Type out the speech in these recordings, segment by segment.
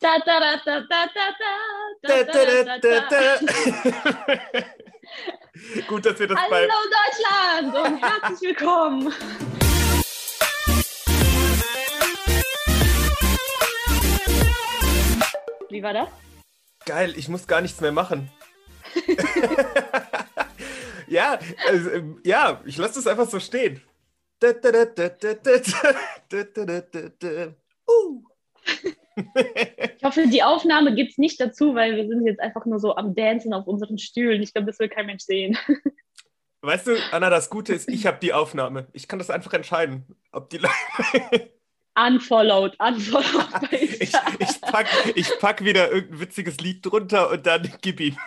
Da, da, da, da, da, da, da, da, da. Gut, dass wir das bei. Hallo Deutschland und herzlich willkommen. Wie war das? Geil, ich muss gar nichts mehr machen. ja, also, ähm, ja, ich lasse das einfach so stehen. Uh. Ich hoffe, die Aufnahme gibt es nicht dazu, weil wir sind jetzt einfach nur so am Dancen auf unseren Stühlen. Ich glaube, das will kein Mensch sehen. Weißt du, Anna, das Gute ist, ich habe die Aufnahme. Ich kann das einfach entscheiden, ob die Unfollowed, unfollowed. ich, ich, pack, ich pack wieder irgendein witziges Lied drunter und dann gib ihm.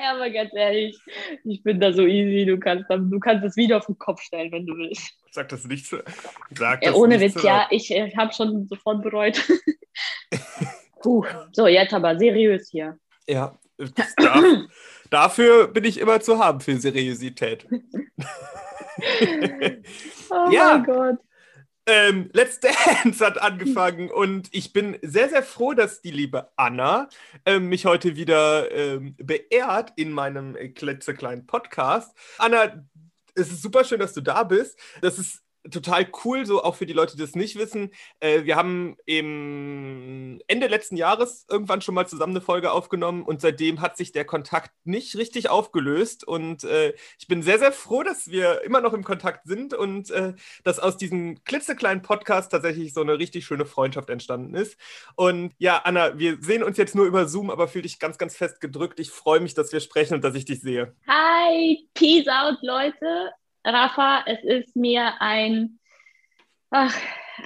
Ja, aber ganz ehrlich, ich bin da so easy. Du kannst, du kannst das Video auf den Kopf stellen, wenn du willst. Sag das nicht so. Sag Ja, das ohne nicht Witz, so ja, laut. ich äh, habe schon sofort bereut. Puh. So, jetzt aber seriös hier. Ja, darf, dafür bin ich immer zu haben für Seriosität. Oh Ja. mein Gott. Ähm, Let's Dance hat angefangen und ich bin sehr, sehr froh, dass die liebe Anna ähm, mich heute wieder ähm, beehrt in meinem äh, klitzekleinen Podcast. Anna, es ist super schön, dass du da bist. Das ist total cool, so auch für die Leute, die das nicht wissen. Äh, wir haben im Ende letzten Jahres irgendwann schon mal zusammen eine Folge aufgenommen und seitdem hat sich der Kontakt nicht richtig aufgelöst und äh, ich bin sehr, sehr froh, dass wir immer noch im Kontakt sind und äh, dass aus diesem klitzekleinen Podcast tatsächlich so eine richtig schöne Freundschaft entstanden ist. Und ja, Anna, wir sehen uns jetzt nur über Zoom, aber fühl dich ganz, ganz fest gedrückt. Ich freue mich, dass wir sprechen und dass ich dich sehe. Hi, peace out, Leute. Rafa, es ist mir ein, ach,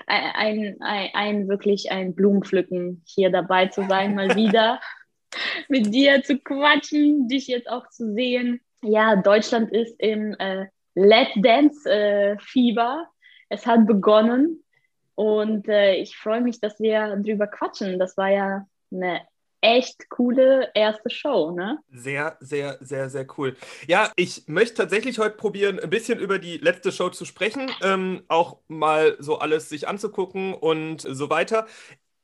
ein, ein, ein wirklich ein Blumenpflücken, hier dabei zu sein, mal wieder mit dir zu quatschen, dich jetzt auch zu sehen. Ja, Deutschland ist im äh, Let's Dance äh, Fieber. Es hat begonnen und äh, ich freue mich, dass wir drüber quatschen. Das war ja eine echt coole erste Show, ne? Sehr, sehr, sehr, sehr cool. Ja, ich möchte tatsächlich heute probieren, ein bisschen über die letzte Show zu sprechen, ähm, auch mal so alles sich anzugucken und so weiter.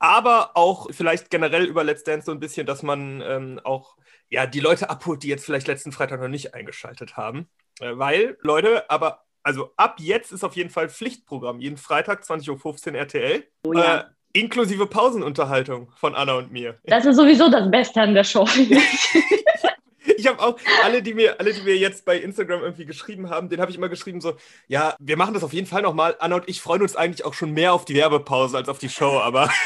Aber auch vielleicht generell über Let's Dance so ein bisschen, dass man ähm, auch ja, die Leute abholt, die jetzt vielleicht letzten Freitag noch nicht eingeschaltet haben. Äh, weil, Leute, aber also ab jetzt ist auf jeden Fall Pflichtprogramm. Jeden Freitag 20.15 Uhr RTL. Oh ja. Äh, inklusive Pausenunterhaltung von Anna und mir. Das ist sowieso das Beste an der Show. Ich habe auch alle, die mir, alle, die mir jetzt bei Instagram irgendwie geschrieben haben, den habe ich immer geschrieben so, ja, wir machen das auf jeden Fall nochmal. Anna und ich freuen uns eigentlich auch schon mehr auf die Werbepause als auf die Show, aber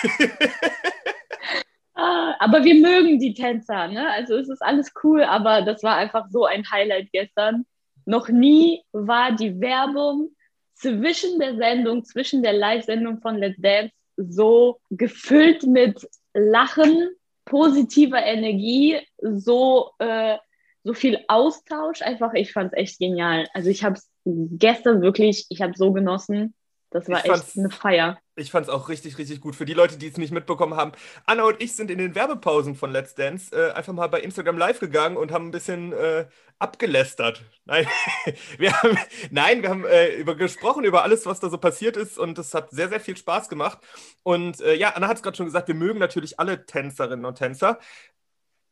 Ah, aber wir mögen die Tänzer, ne? Also es ist alles cool, aber das war einfach so ein Highlight gestern. Noch nie war die Werbung zwischen der Sendung, zwischen der Live-Sendung von Let's Dance so gefüllt mit Lachen, positiver Energie, so, äh, so viel Austausch. Einfach, ich fand es echt genial. Also ich habe es gestern wirklich, ich habe so genossen. Das war Ich echt eine Feier. Ich fand es auch richtig, richtig gut. Für die Leute, die es nicht mitbekommen haben, Anna und ich sind in den Werbepausen von Let's Dance äh, einfach mal bei Instagram live gegangen und haben ein bisschen äh, abgelästert. Nein, wir haben, nein, wir haben äh, über, gesprochen über alles, was da so passiert ist und es hat sehr, sehr viel Spaß gemacht. Und äh, ja, Anna hat es gerade schon gesagt, wir mögen natürlich alle Tänzerinnen und Tänzer,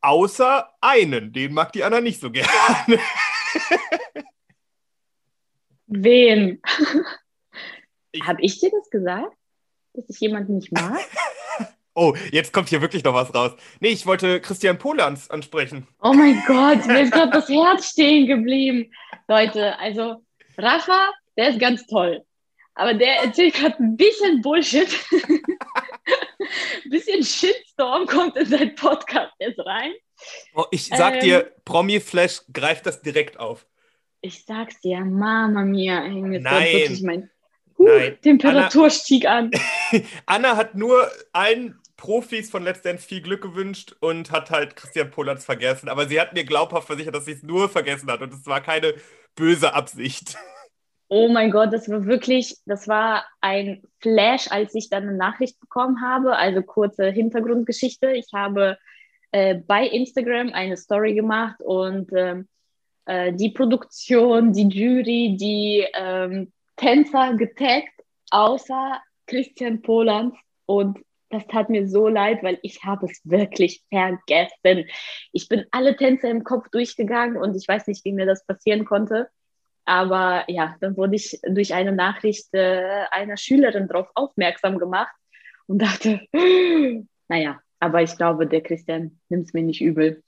außer einen, den mag die Anna nicht so gerne. Wen? Ich- Habe ich dir das gesagt? Dass ich jemanden nicht mag? Oh, jetzt kommt hier wirklich noch was raus. Nee, ich wollte Christian Polans ansprechen. Oh mein Gott, mir ist gerade das Herz stehen geblieben. Leute, also Rafa, der ist ganz toll. Aber der erzählt gerade ein bisschen Bullshit. ein bisschen Shitstorm kommt in seinen Podcast jetzt rein. Oh, ich sag Ähm. dir, Promi Flash greift das direkt auf. Ich sag's dir, Mama mia, ey, Nein. wirklich mein Nein. Temperatur stieg an. Anna hat nur allen Profis von Let's Dance viel Glück gewünscht und hat halt Christian Polans vergessen. Aber sie hat mir glaubhaft versichert, dass sie es nur vergessen hat und es war keine böse Absicht. Oh mein Gott, das war wirklich, das war ein Flash, als ich dann eine Nachricht bekommen habe. Also kurze Hintergrundgeschichte. Ich habe äh, bei Instagram eine Story gemacht und ähm, äh, die Produktion, die Jury, die ähm, Tänzer getaggt, außer Christian Polans und das tat mir so leid, weil ich habe es wirklich vergessen. Ich bin alle Tänze im Kopf durchgegangen und ich weiß nicht, wie mir das passieren konnte. Aber ja, dann wurde ich durch eine Nachricht äh, einer Schülerin darauf aufmerksam gemacht und dachte, naja, aber ich glaube, der Christian nimmt es mir nicht übel.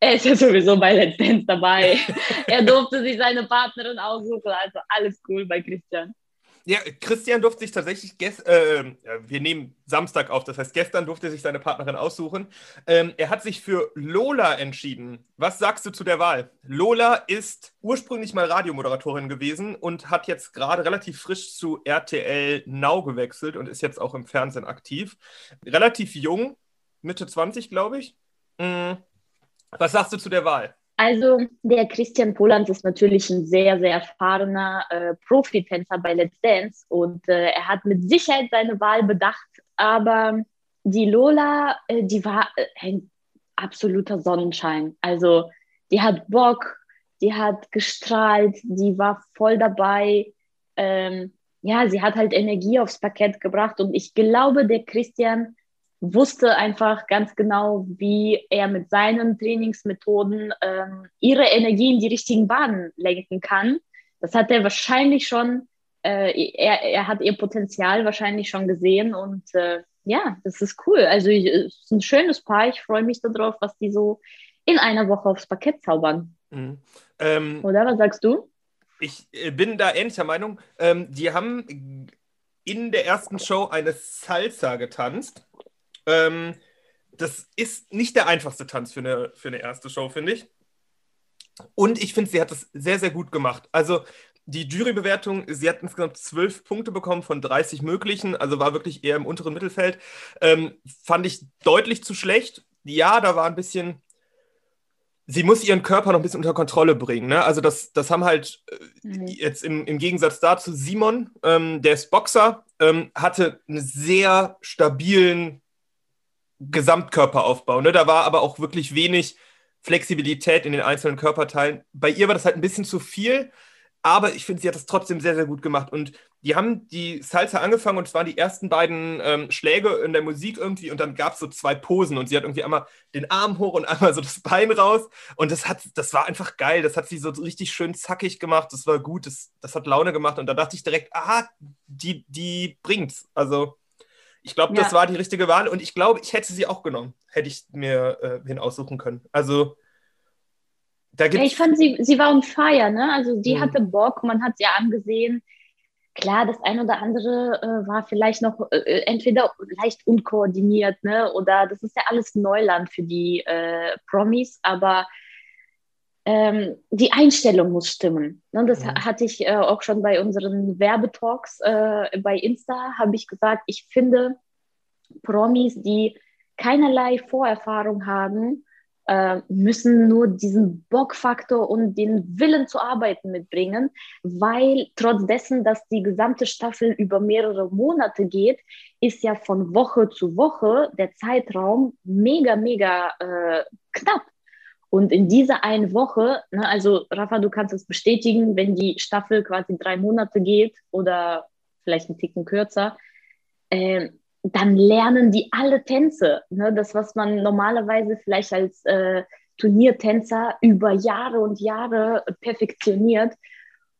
Er ist ja sowieso bei Let's Dance dabei. er durfte sich seine Partnerin aussuchen, also alles cool bei Christian. Ja, Christian durfte sich tatsächlich, gest äh, wir nehmen Samstag auf, das heißt, gestern durfte sich seine Partnerin aussuchen. Ähm, er hat sich für Lola entschieden. Was sagst du zu der Wahl? Lola ist ursprünglich mal Radiomoderatorin gewesen und hat jetzt gerade relativ frisch zu RTL Now gewechselt und ist jetzt auch im Fernsehen aktiv. Relativ jung, Mitte 20, glaube ich. Mhm. Was sagst du zu der Wahl? Also der Christian Poland ist natürlich ein sehr, sehr erfahrener äh, Profitänzer bei Let's Dance und äh, er hat mit Sicherheit seine Wahl bedacht. Aber die Lola, äh, die war äh, ein absoluter Sonnenschein. Also die hat Bock, die hat gestrahlt, die war voll dabei. Ähm, ja, sie hat halt Energie aufs Parkett gebracht und ich glaube, der Christian wusste einfach ganz genau, wie er mit seinen Trainingsmethoden ähm, ihre Energie in die richtigen Bahnen lenken kann. Das hat er wahrscheinlich schon, äh, er, er hat ihr Potenzial wahrscheinlich schon gesehen und äh, ja, das ist cool. Also es ist ein schönes Paar. Ich freue mich darauf, was die so in einer Woche aufs Parkett zaubern. Mhm. Ähm, Oder was sagst du? Ich äh, bin da ähnlicher Meinung. Ähm, die haben in der ersten Show eine Salsa getanzt. Ähm, das ist nicht der einfachste Tanz für eine, für eine erste Show, finde ich. Und ich finde, sie hat das sehr, sehr gut gemacht. Also die Jurybewertung, sie hat insgesamt zwölf Punkte bekommen von 30 möglichen, also war wirklich eher im unteren Mittelfeld. Ähm, fand ich deutlich zu schlecht. Ja, da war ein bisschen, sie muss ihren Körper noch ein bisschen unter Kontrolle bringen. Ne? Also das, das haben halt äh, mhm. jetzt im, im Gegensatz dazu Simon, ähm, der ist Boxer, ähm, hatte einen sehr stabilen Gesamtkörperaufbau. Ne? Da war aber auch wirklich wenig Flexibilität in den einzelnen Körperteilen. Bei ihr war das halt ein bisschen zu viel, aber ich finde, sie hat das trotzdem sehr, sehr gut gemacht. Und die haben die Salsa angefangen und es waren die ersten beiden ähm, Schläge in der Musik irgendwie und dann gab es so zwei Posen und sie hat irgendwie einmal den Arm hoch und einmal so das Bein raus und das hat, das war einfach geil. Das hat sie so richtig schön zackig gemacht. Das war gut, das, das hat Laune gemacht und da dachte ich direkt, aha, die, die bringt's. Also ich glaube, ja. das war die richtige Wahl und ich glaube, ich hätte sie auch genommen, hätte ich mir äh, hin aussuchen können. Also da gibt's ja, ich fand sie, sie war on fire, ne? Also die mhm. hatte Bock, man hat sie angesehen. Klar, das ein oder andere äh, war vielleicht noch äh, äh, entweder leicht unkoordiniert, ne? Oder das ist ja alles Neuland für die äh, Promis, aber ähm, die Einstellung muss stimmen. Ne? Das mhm. hatte ich äh, auch schon bei unseren Werbetalks äh, bei Insta, habe ich gesagt, ich finde Promis, die keinerlei Vorerfahrung haben, äh, müssen nur diesen Bockfaktor und den Willen zu arbeiten mitbringen, weil trotz dessen, dass die gesamte Staffel über mehrere Monate geht, ist ja von Woche zu Woche der Zeitraum mega, mega äh, knapp. Und in dieser einen Woche, ne, also Rafa, du kannst es bestätigen, wenn die Staffel quasi drei Monate geht oder vielleicht einen Ticken kürzer, äh, dann lernen die alle Tänze. Ne? Das, was man normalerweise vielleicht als äh, Turniertänzer über Jahre und Jahre perfektioniert.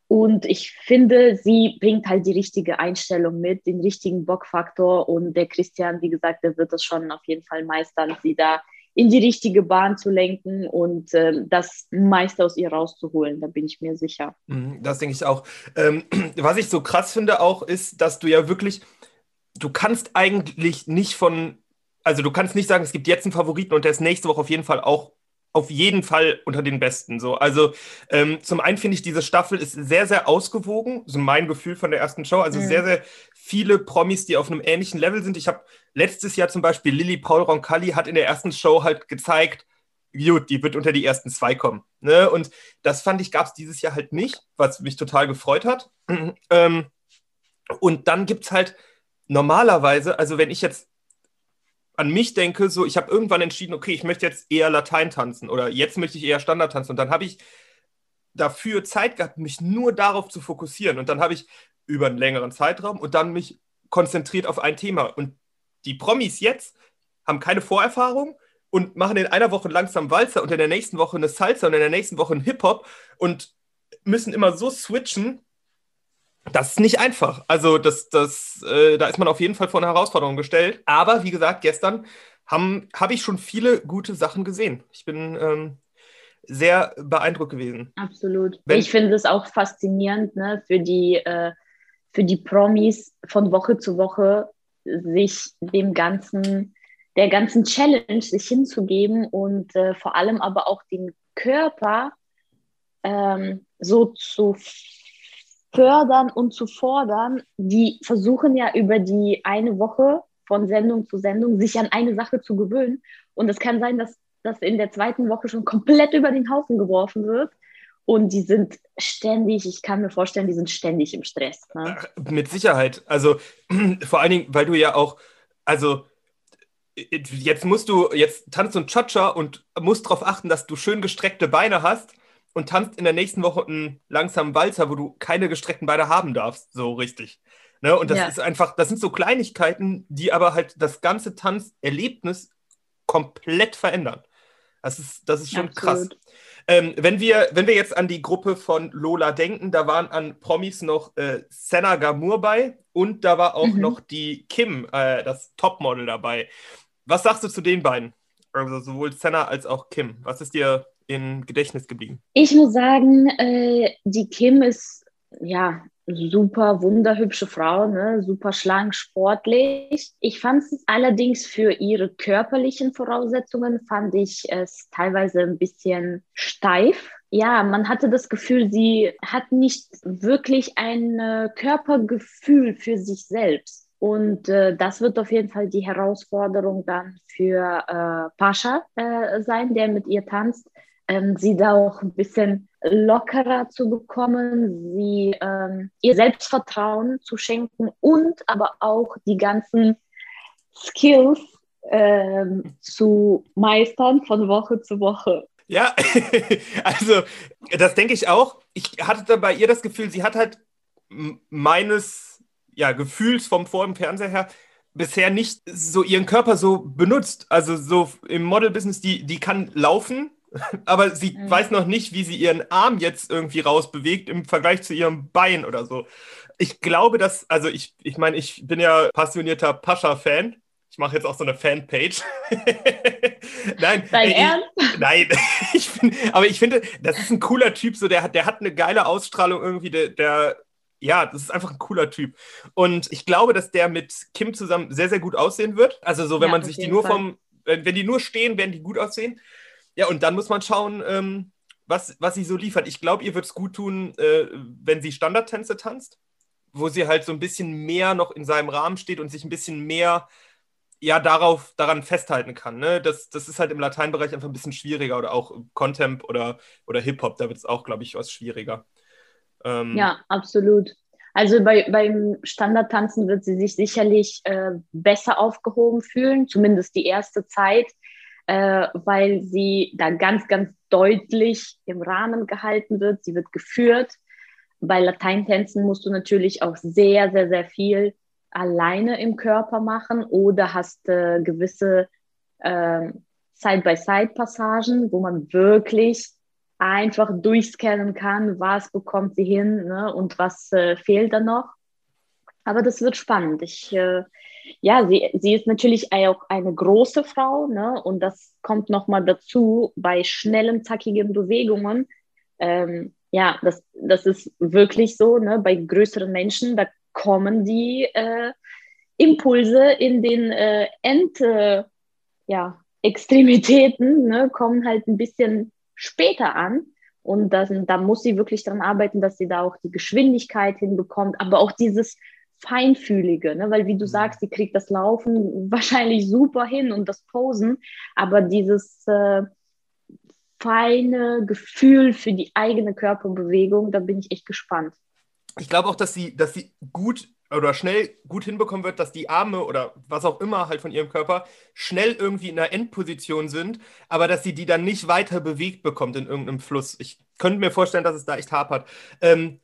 Und ich finde, sie bringt halt die richtige Einstellung mit, den richtigen Bockfaktor. Und der Christian, wie gesagt, der wird das schon auf jeden Fall meistern, sie da in die richtige Bahn zu lenken und äh, das meiste aus ihr rauszuholen. Da bin ich mir sicher. Mhm, das denke ich auch. Ähm, was ich so krass finde auch, ist, dass du ja wirklich, du kannst eigentlich nicht von, also du kannst nicht sagen, es gibt jetzt einen Favoriten und der ist nächste Woche auf jeden Fall auch auf jeden Fall unter den Besten. So. Also ähm, zum einen finde ich, diese Staffel ist sehr, sehr ausgewogen. So mein Gefühl von der ersten Show. Also mhm. sehr, sehr viele Promis, die auf einem ähnlichen Level sind. Ich habe letztes Jahr zum Beispiel Lilly Paul Roncalli hat in der ersten Show halt gezeigt, gut, die wird unter die ersten zwei kommen. Ne? Und das fand ich, gab es dieses Jahr halt nicht, was mich total gefreut hat. ähm, und dann gibt es halt normalerweise, also wenn ich jetzt an mich denke, so ich habe irgendwann entschieden, okay, ich möchte jetzt eher Latein tanzen oder jetzt möchte ich eher Standard tanzen. Und dann habe ich dafür Zeit gehabt, mich nur darauf zu fokussieren. Und dann habe ich über einen längeren Zeitraum und dann mich konzentriert auf ein Thema. Und die Promis jetzt haben keine Vorerfahrung und machen in einer Woche langsam Walzer und in der nächsten Woche eine Salsa und in der nächsten Woche ein Hip-Hop und müssen immer so switchen. Das ist nicht einfach. Also, das, das, äh, da ist man auf jeden Fall vor eine Herausforderung gestellt. Aber wie gesagt, gestern habe hab ich schon viele gute Sachen gesehen. Ich bin ähm, sehr beeindruckt gewesen. Absolut. Wenn, ich finde es auch faszinierend ne, für, die, äh, für die Promis von Woche zu Woche sich dem ganzen der ganzen Challenge sich hinzugeben und äh, vor allem aber auch den Körper ähm, so zu fördern und zu fordern. Die versuchen ja über die eine Woche von Sendung zu Sendung sich an eine Sache zu gewöhnen. Und es kann sein, dass das in der zweiten Woche schon komplett über den Haufen geworfen wird. Und die sind ständig, ich kann mir vorstellen, die sind ständig im Stress. Ne? Mit Sicherheit. Also vor allen Dingen, weil du ja auch, also jetzt musst du, jetzt tanzt du ein Cha-Cha und musst darauf achten, dass du schön gestreckte Beine hast und tanzt in der nächsten Woche einen langsamen Walzer, wo du keine gestreckten Beine haben darfst, so richtig. Ne? Und das ja. ist einfach, das sind so Kleinigkeiten, die aber halt das ganze Tanzerlebnis komplett verändern. Das ist, das ist schon Absolut. krass. Ähm, wenn, wir, wenn wir jetzt an die Gruppe von Lola denken, da waren an Promis noch äh, Senna Gamur bei und da war auch mhm. noch die Kim, äh, das Topmodel dabei. Was sagst du zu den beiden? Also sowohl Senna als auch Kim. Was ist dir im Gedächtnis geblieben? Ich muss sagen, äh, die Kim ist ja super wunderhübsche Frau, ne? super schlank, sportlich. Ich fand es allerdings für ihre körperlichen Voraussetzungen, fand ich es teilweise ein bisschen steif. Ja, man hatte das Gefühl, sie hat nicht wirklich ein äh, Körpergefühl für sich selbst. Und äh, das wird auf jeden Fall die Herausforderung dann für äh, Pascha äh, sein, der mit ihr tanzt, ähm, sie da auch ein bisschen lockerer zu bekommen, sie ähm, ihr Selbstvertrauen zu schenken und aber auch die ganzen Skills ähm, zu meistern von Woche zu Woche. Ja, also das denke ich auch. Ich hatte bei ihr das Gefühl, sie hat halt meines ja, Gefühls vom vor dem Fernseher her bisher nicht so ihren Körper so benutzt. Also so im Model-Business, die, die kann laufen, aber sie mhm. weiß noch nicht, wie sie ihren Arm jetzt irgendwie rausbewegt im Vergleich zu ihrem Bein oder so. Ich glaube, dass, also ich, ich meine, ich bin ja passionierter Pascha-Fan. Ich mache jetzt auch so eine Fanpage. nein. Dein ich, Ernst? Nein. ich find, aber ich finde, das ist ein cooler Typ, so der hat, der hat eine geile Ausstrahlung irgendwie, der, der ja, das ist einfach ein cooler Typ. Und ich glaube, dass der mit Kim zusammen sehr, sehr gut aussehen wird. Also so, wenn ja, man sich die nur Fall. vom, wenn, wenn die nur stehen, werden die gut aussehen. Ja, und dann muss man schauen, ähm, was, was sie so liefert. Ich glaube, ihr wird es gut tun, äh, wenn sie Standardtänze tanzt, wo sie halt so ein bisschen mehr noch in seinem Rahmen steht und sich ein bisschen mehr ja darauf daran festhalten kann. Ne? Das, das ist halt im Lateinbereich einfach ein bisschen schwieriger oder auch Contemp oder, oder Hip-Hop, da wird es auch, glaube ich, was schwieriger. Ähm, ja, absolut. Also bei, beim Standardtanzen wird sie sich sicherlich äh, besser aufgehoben fühlen, zumindest die erste Zeit, äh, weil sie da ganz, ganz deutlich im Rahmen gehalten wird. Sie wird geführt. Bei Lateintänzen musst du natürlich auch sehr, sehr, sehr viel alleine im Körper machen oder hast äh, gewisse äh, Side-by-Side-Passagen, wo man wirklich einfach durchscannen kann, was bekommt sie hin ne, und was äh, fehlt da noch. Aber das wird spannend. Ich, äh, ja, sie, sie ist natürlich auch eine große Frau ne, und das kommt nochmal dazu bei schnellen, zackigen Bewegungen. Ähm, ja, das, das ist wirklich so, ne, bei größeren Menschen, da kommen die äh, Impulse in den äh, End, ja, Extremitäten, ne, kommen halt ein bisschen später an. Und das, da muss sie wirklich daran arbeiten, dass sie da auch die Geschwindigkeit hinbekommt, aber auch dieses Feinfühlige, ne? weil wie du mhm. sagst, sie kriegt das Laufen wahrscheinlich super hin und das Posen, aber dieses äh, feine Gefühl für die eigene Körperbewegung, da bin ich echt gespannt. Ich glaube auch, dass sie, dass sie gut oder schnell gut hinbekommen wird, dass die Arme oder was auch immer halt von ihrem Körper schnell irgendwie in einer Endposition sind, aber dass sie die dann nicht weiter bewegt bekommt in irgendeinem Fluss. Ich könnte mir vorstellen, dass es da echt hapert. Ähm,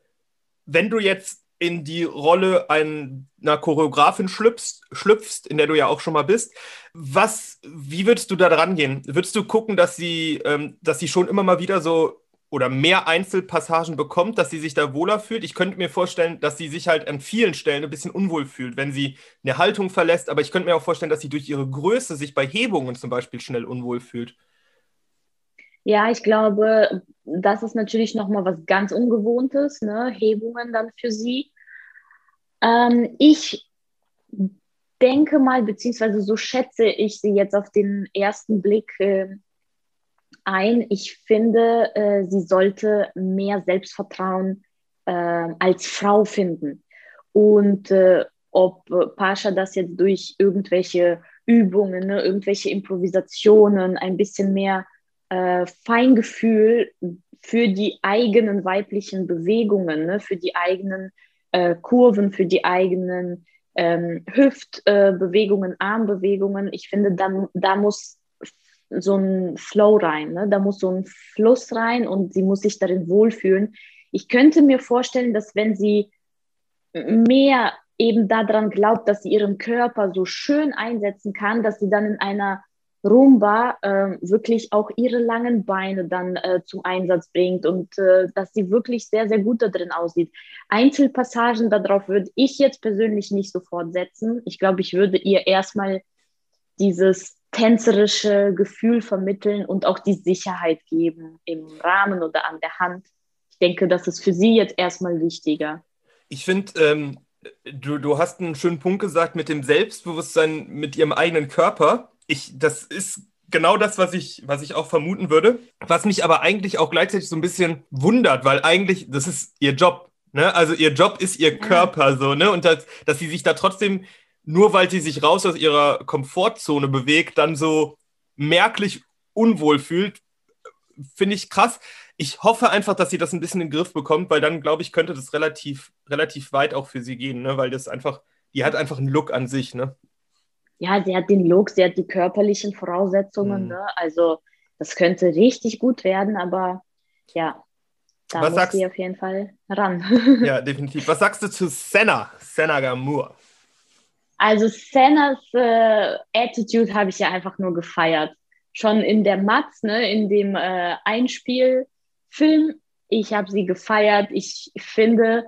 wenn du jetzt in die Rolle einer Choreografin schlüpfst, schlüpfst, in der du ja auch schon mal bist. Was, wie würdest du da dran gehen? Würdest du gucken, dass sie, ähm, dass sie schon immer mal wieder so oder mehr Einzelpassagen bekommt, dass sie sich da wohler fühlt. Ich könnte mir vorstellen, dass sie sich halt an vielen Stellen ein bisschen unwohl fühlt, wenn sie eine Haltung verlässt. Aber ich könnte mir auch vorstellen, dass sie durch ihre Größe sich bei Hebungen zum Beispiel schnell unwohl fühlt. Ja, ich glaube, das ist natürlich nochmal was ganz Ungewohntes, ne? Hebungen dann für sie. Ähm, ich denke mal, beziehungsweise so schätze ich sie jetzt auf den ersten Blick, äh, ein. Ich finde, äh, sie sollte mehr Selbstvertrauen äh, als Frau finden. Und äh, ob Pascha das jetzt durch irgendwelche Übungen, ne, irgendwelche Improvisationen, ein bisschen mehr äh, Feingefühl für die eigenen weiblichen Bewegungen, ne, für die eigenen äh, Kurven, für die eigenen ähm, Hüftbewegungen, äh, Armbewegungen. Ich finde, da, da muss so ein Flow rein. Ne? Da muss so ein Fluss rein und sie muss sich darin wohlfühlen. Ich könnte mir vorstellen, dass wenn sie mehr eben daran glaubt, dass sie ihren Körper so schön einsetzen kann, dass sie dann in einer Rumba äh, wirklich auch ihre langen Beine dann äh, zum Einsatz bringt und äh, dass sie wirklich sehr, sehr gut da drin aussieht. Einzelpassagen darauf würde ich jetzt persönlich nicht sofort setzen. Ich glaube, ich würde ihr erstmal dieses tänzerische Gefühl vermitteln und auch die Sicherheit geben im Rahmen oder an der Hand. Ich denke, das ist für sie jetzt erstmal wichtiger. Ich finde, ähm, du, du hast einen schönen Punkt gesagt mit dem Selbstbewusstsein mit ihrem eigenen Körper. Ich, das ist genau das, was ich, was ich auch vermuten würde. Was mich aber eigentlich auch gleichzeitig so ein bisschen wundert, weil eigentlich, das ist ihr Job. Ne? Also ihr Job ist ihr Körper so, ne? Und das, dass sie sich da trotzdem nur weil sie sich raus aus ihrer Komfortzone bewegt, dann so merklich unwohl fühlt, finde ich krass. Ich hoffe einfach, dass sie das ein bisschen in den Griff bekommt, weil dann, glaube ich, könnte das relativ, relativ weit auch für sie gehen, ne? weil das einfach, die hat einfach einen Look an sich. Ne? Ja, sie hat den Look, sie hat die körperlichen Voraussetzungen. Mhm. Ne? Also das könnte richtig gut werden, aber ja, da Was muss sagst, sie auf jeden Fall ran. ja, definitiv. Was sagst du zu Senna, Senna Gamur? Also Sennas äh, Attitude habe ich ja einfach nur gefeiert. Schon in der Matz, ne, in dem äh, Einspielfilm, ich habe sie gefeiert. Ich finde,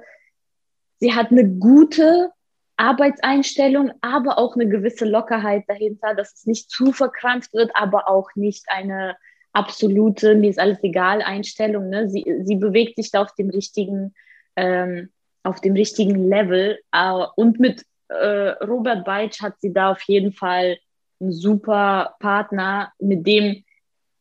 sie hat eine gute Arbeitseinstellung, aber auch eine gewisse Lockerheit dahinter, dass es nicht zu verkrampft wird, aber auch nicht eine absolute, mir ist alles egal Einstellung. Ne? Sie, sie bewegt sich da auf dem richtigen, ähm, auf dem richtigen Level äh, und mit äh, Robert Beitsch hat sie da auf jeden Fall einen super Partner, mit dem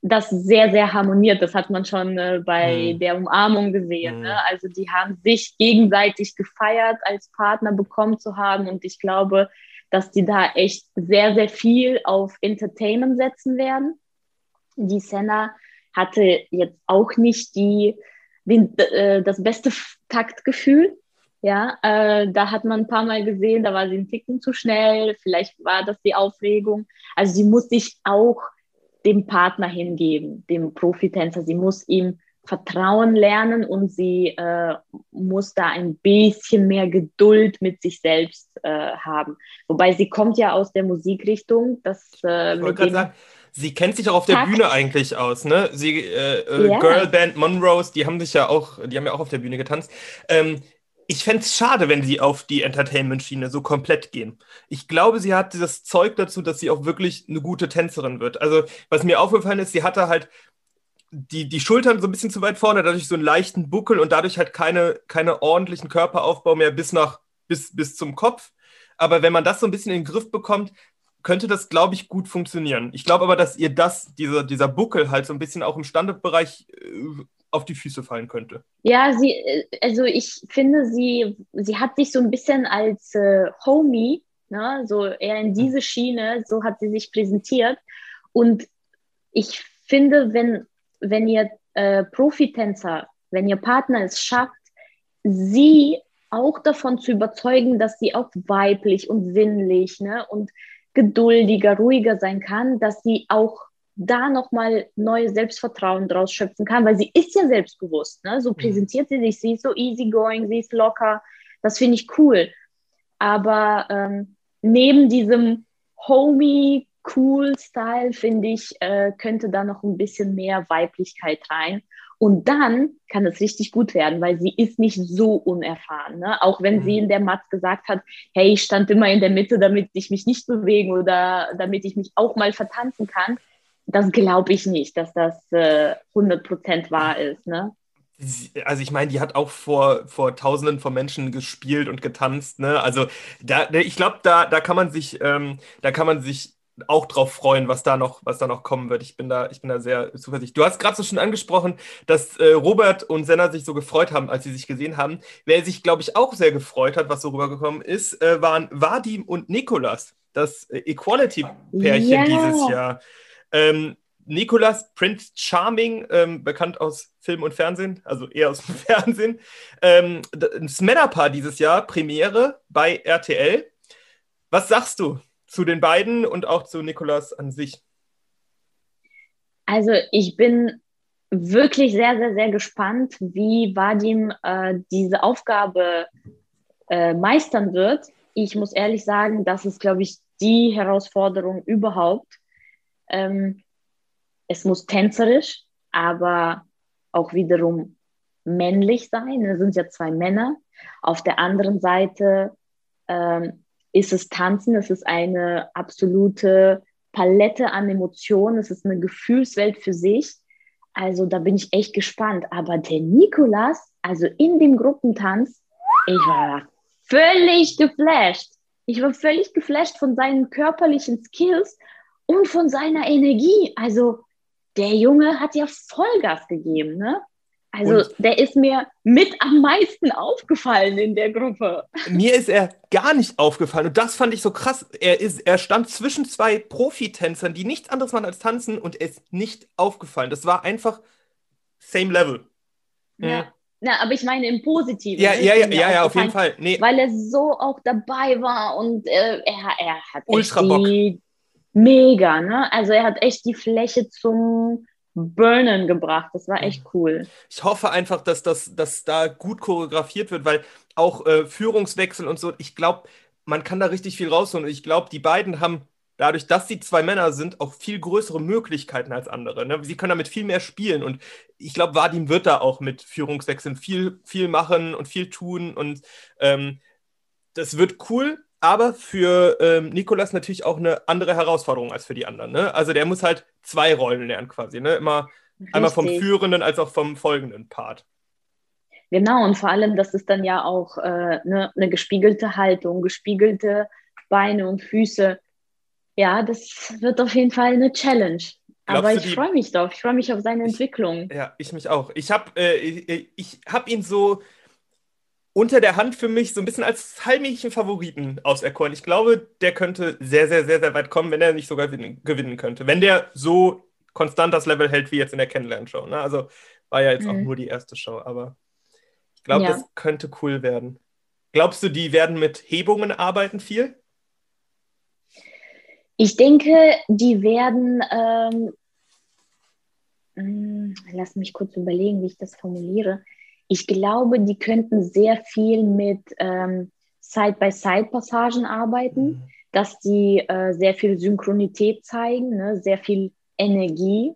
das sehr, sehr harmoniert. Das hat man schon äh, bei mhm. der Umarmung gesehen. Mhm. Ne? Also die haben sich gegenseitig gefeiert, als Partner bekommen zu haben. Und ich glaube, dass die da echt sehr, sehr viel auf Entertainment setzen werden. Die Senna hatte jetzt auch nicht die, den, äh, das beste Taktgefühl. Ja, äh, da hat man ein paar Mal gesehen, da war sie ein Ticken zu schnell, vielleicht war das die Aufregung. Also sie muss sich auch dem Partner hingeben, dem Profitänzer. Sie muss ihm Vertrauen lernen und sie äh, muss da ein bisschen mehr Geduld mit sich selbst äh, haben. Wobei sie kommt ja aus der Musikrichtung. Das, äh, ich wollte gerade sagen, sie kennt sich auch auf der Takt. Bühne eigentlich aus, ne? Sie, äh, äh, ja. Girlband Monrose, die haben sich ja auch, die haben ja auch auf der Bühne getanzt. Ähm, ich fände es schade, wenn sie auf die Entertainment-Schiene so komplett gehen. Ich glaube, sie hat das Zeug dazu, dass sie auch wirklich eine gute Tänzerin wird. Also, was mir aufgefallen ist, sie hatte halt die, die Schultern so ein bisschen zu weit vorne, dadurch so einen leichten Buckel und dadurch halt keine, keine ordentlichen Körperaufbau mehr bis nach bis, bis zum Kopf. Aber wenn man das so ein bisschen in den Griff bekommt, könnte das, glaube ich, gut funktionieren. Ich glaube aber, dass ihr das, dieser, dieser Buckel halt so ein bisschen auch im Standardbereich äh, auf die Füße fallen könnte. Ja, sie, äh, also ich finde, sie, sie hat sich so ein bisschen als äh, Homie, ne, so eher in diese Schiene, so hat sie sich präsentiert. Und ich finde, wenn, wenn ihr äh, Profitänzer, wenn ihr Partner es schafft, sie auch davon zu überzeugen, dass sie auch weiblich und sinnlich ne, und geduldiger, ruhiger sein kann, dass sie auch da nochmal neues Selbstvertrauen draus schöpfen kann, weil sie ist ja selbstbewusst. Ne? So mhm. präsentiert sie sich, sie ist so easygoing, sie ist locker. Das finde ich cool. Aber ähm, neben diesem homey, cool Style, finde ich, äh, könnte da noch ein bisschen mehr Weiblichkeit rein. Und dann kann es richtig gut werden, weil sie ist nicht so unerfahren. Ne? Auch wenn mhm. sie in der Matz gesagt hat, hey, ich stand immer in der Mitte, damit ich mich nicht bewegen oder damit ich mich auch mal vertanzen kann. Das glaube ich nicht, dass das äh, 100% wahr ist. Ne? also ich meine, die hat auch vor, vor Tausenden von Menschen gespielt und getanzt, ne? Also da, ich glaube, da, da kann man sich, ähm, da kann man sich auch drauf freuen, was da noch, was da noch kommen wird. Ich bin da, ich bin da sehr zuversichtlich. Du hast gerade so schon angesprochen, dass äh, Robert und Senna sich so gefreut haben, als sie sich gesehen haben. Wer sich, glaube ich, auch sehr gefreut hat, was so rübergekommen ist, äh, waren Vadim und Nikolas, das äh, Equality-Pärchen yeah. dieses Jahr. Ähm, Nicolas Prince Charming, ähm, bekannt aus Film und Fernsehen, also eher aus dem Fernsehen. Ähm, das Männerpaar dieses Jahr, Premiere bei RTL. Was sagst du zu den beiden und auch zu Nicolas an sich? Also ich bin wirklich sehr, sehr, sehr gespannt, wie Vadim äh, diese Aufgabe äh, meistern wird. Ich muss ehrlich sagen, das ist, glaube ich, die Herausforderung überhaupt. Ähm, es muss tänzerisch, aber auch wiederum männlich sein. Es sind ja zwei Männer. Auf der anderen Seite ähm, ist es Tanzen, es ist eine absolute Palette an Emotionen, es ist eine Gefühlswelt für sich. Also da bin ich echt gespannt. Aber der Nikolas, also in dem Gruppentanz, ich war völlig geflasht. Ich war völlig geflasht von seinen körperlichen Skills und von seiner Energie. Also der Junge hat ja Vollgas gegeben, ne? Also und der ist mir mit am meisten aufgefallen in der Gruppe. Mir ist er gar nicht aufgefallen und das fand ich so krass. Er, ist, er stand zwischen zwei Profitänzern, die nichts anderes machen als tanzen und er ist nicht aufgefallen. Das war einfach same level. Ja. Mhm. Na, aber ich meine im Positiven. Ja, ja, ja, ja, ja, auf jeden Fall. Nee. Weil er so auch dabei war und äh, er, er hat Ultra. Die, mega, ne? Also er hat echt die Fläche zum Burnen gebracht. Das war echt cool. Ich hoffe einfach, dass das dass da gut choreografiert wird, weil auch äh, Führungswechsel und so, ich glaube, man kann da richtig viel rausholen. Und ich glaube, die beiden haben dadurch, dass sie zwei Männer sind, auch viel größere Möglichkeiten als andere. Ne? Sie können damit viel mehr spielen. Und ich glaube, Vadim wird da auch mit Führungswechseln viel, viel machen und viel tun. Und ähm, das wird cool aber für ähm, Nikolas natürlich auch eine andere Herausforderung als für die anderen. Ne? Also der muss halt zwei Rollen lernen quasi. Ne? Immer Richtig. einmal vom führenden als auch vom folgenden Part. Genau, und vor allem, das ist dann ja auch äh, ne, eine gespiegelte Haltung, gespiegelte Beine und Füße. Ja, das wird auf jeden Fall eine Challenge. Glaubst Aber ich freue mich drauf. Ich freue mich auf seine Entwicklung. ja, ich mich auch. Ich habe äh, ich, ich hab ihn so unter der Hand für mich so ein bisschen als heimlichen Favoriten auserkoren. Ich glaube, der könnte sehr, sehr, sehr, sehr weit kommen, wenn er nicht sogar gewinnen könnte. Wenn der so konstant das Level hält wie jetzt in der Kennenlern-Show. Ne? Also war ja jetzt mhm. auch nur die erste Show, aber ich glaube, ja. das könnte cool werden. Glaubst du, die werden mit Hebungen arbeiten viel? Ich denke, die werden, ähm, hm, lass mich kurz überlegen, wie ich das formuliere ich glaube, die könnten sehr viel mit ähm, Side-by-Side-Passagen arbeiten, mhm. dass die äh, sehr viel Synchronität zeigen, ne? sehr viel Energie.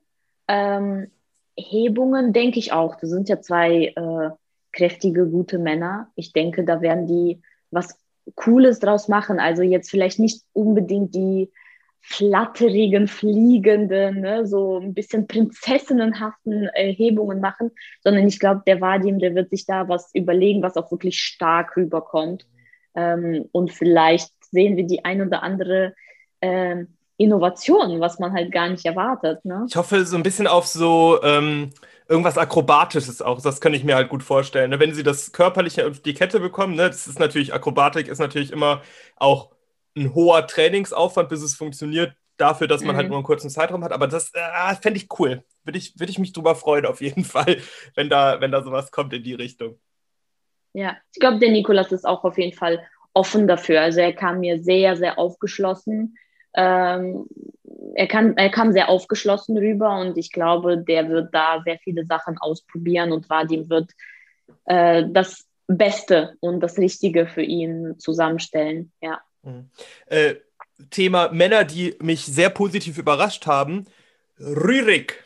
Ähm, Hebungen denke ich auch. Das sind ja zwei äh, kräftige, gute Männer. Ich denke, da werden die was Cooles draus machen. Also jetzt vielleicht nicht unbedingt die flatterigen, fliegenden, ne, so ein bisschen prinzessinnenhaften Erhebungen machen, sondern ich glaube, der Vadim, der wird sich da was überlegen, was auch wirklich stark rüberkommt. Ähm, und vielleicht sehen wir die ein oder andere äh, Innovation, was man halt gar nicht erwartet. Ne? Ich hoffe so ein bisschen auf so ähm, irgendwas Akrobatisches auch. Das kann ich mir halt gut vorstellen. Ne? Wenn sie das Körperliche auf die Kette bekommen, ne? das ist natürlich, Akrobatik ist natürlich immer auch ein hoher Trainingsaufwand, bis es funktioniert, dafür, dass man halt mhm. halt nur einen kurzen Zeitraum hat. Aber das äh, fände ich cool. Würde ich, würd ich mich drüber freuen, auf jeden Fall, wenn da, wenn da sowas kommt in die Richtung. Ja, ich glaube, der Nikolas ist auch auf jeden Fall offen dafür. Also er kam mir sehr, sehr aufgeschlossen. Ähm, er, kann, er kam sehr aufgeschlossen rüber und ich glaube, der wird da sehr viele Sachen ausprobieren und Vadim wird äh, das Beste und das Richtige für ihn zusammenstellen. Ja. Mhm. Äh, Thema Männer, die mich sehr positiv überrascht haben. Rürik.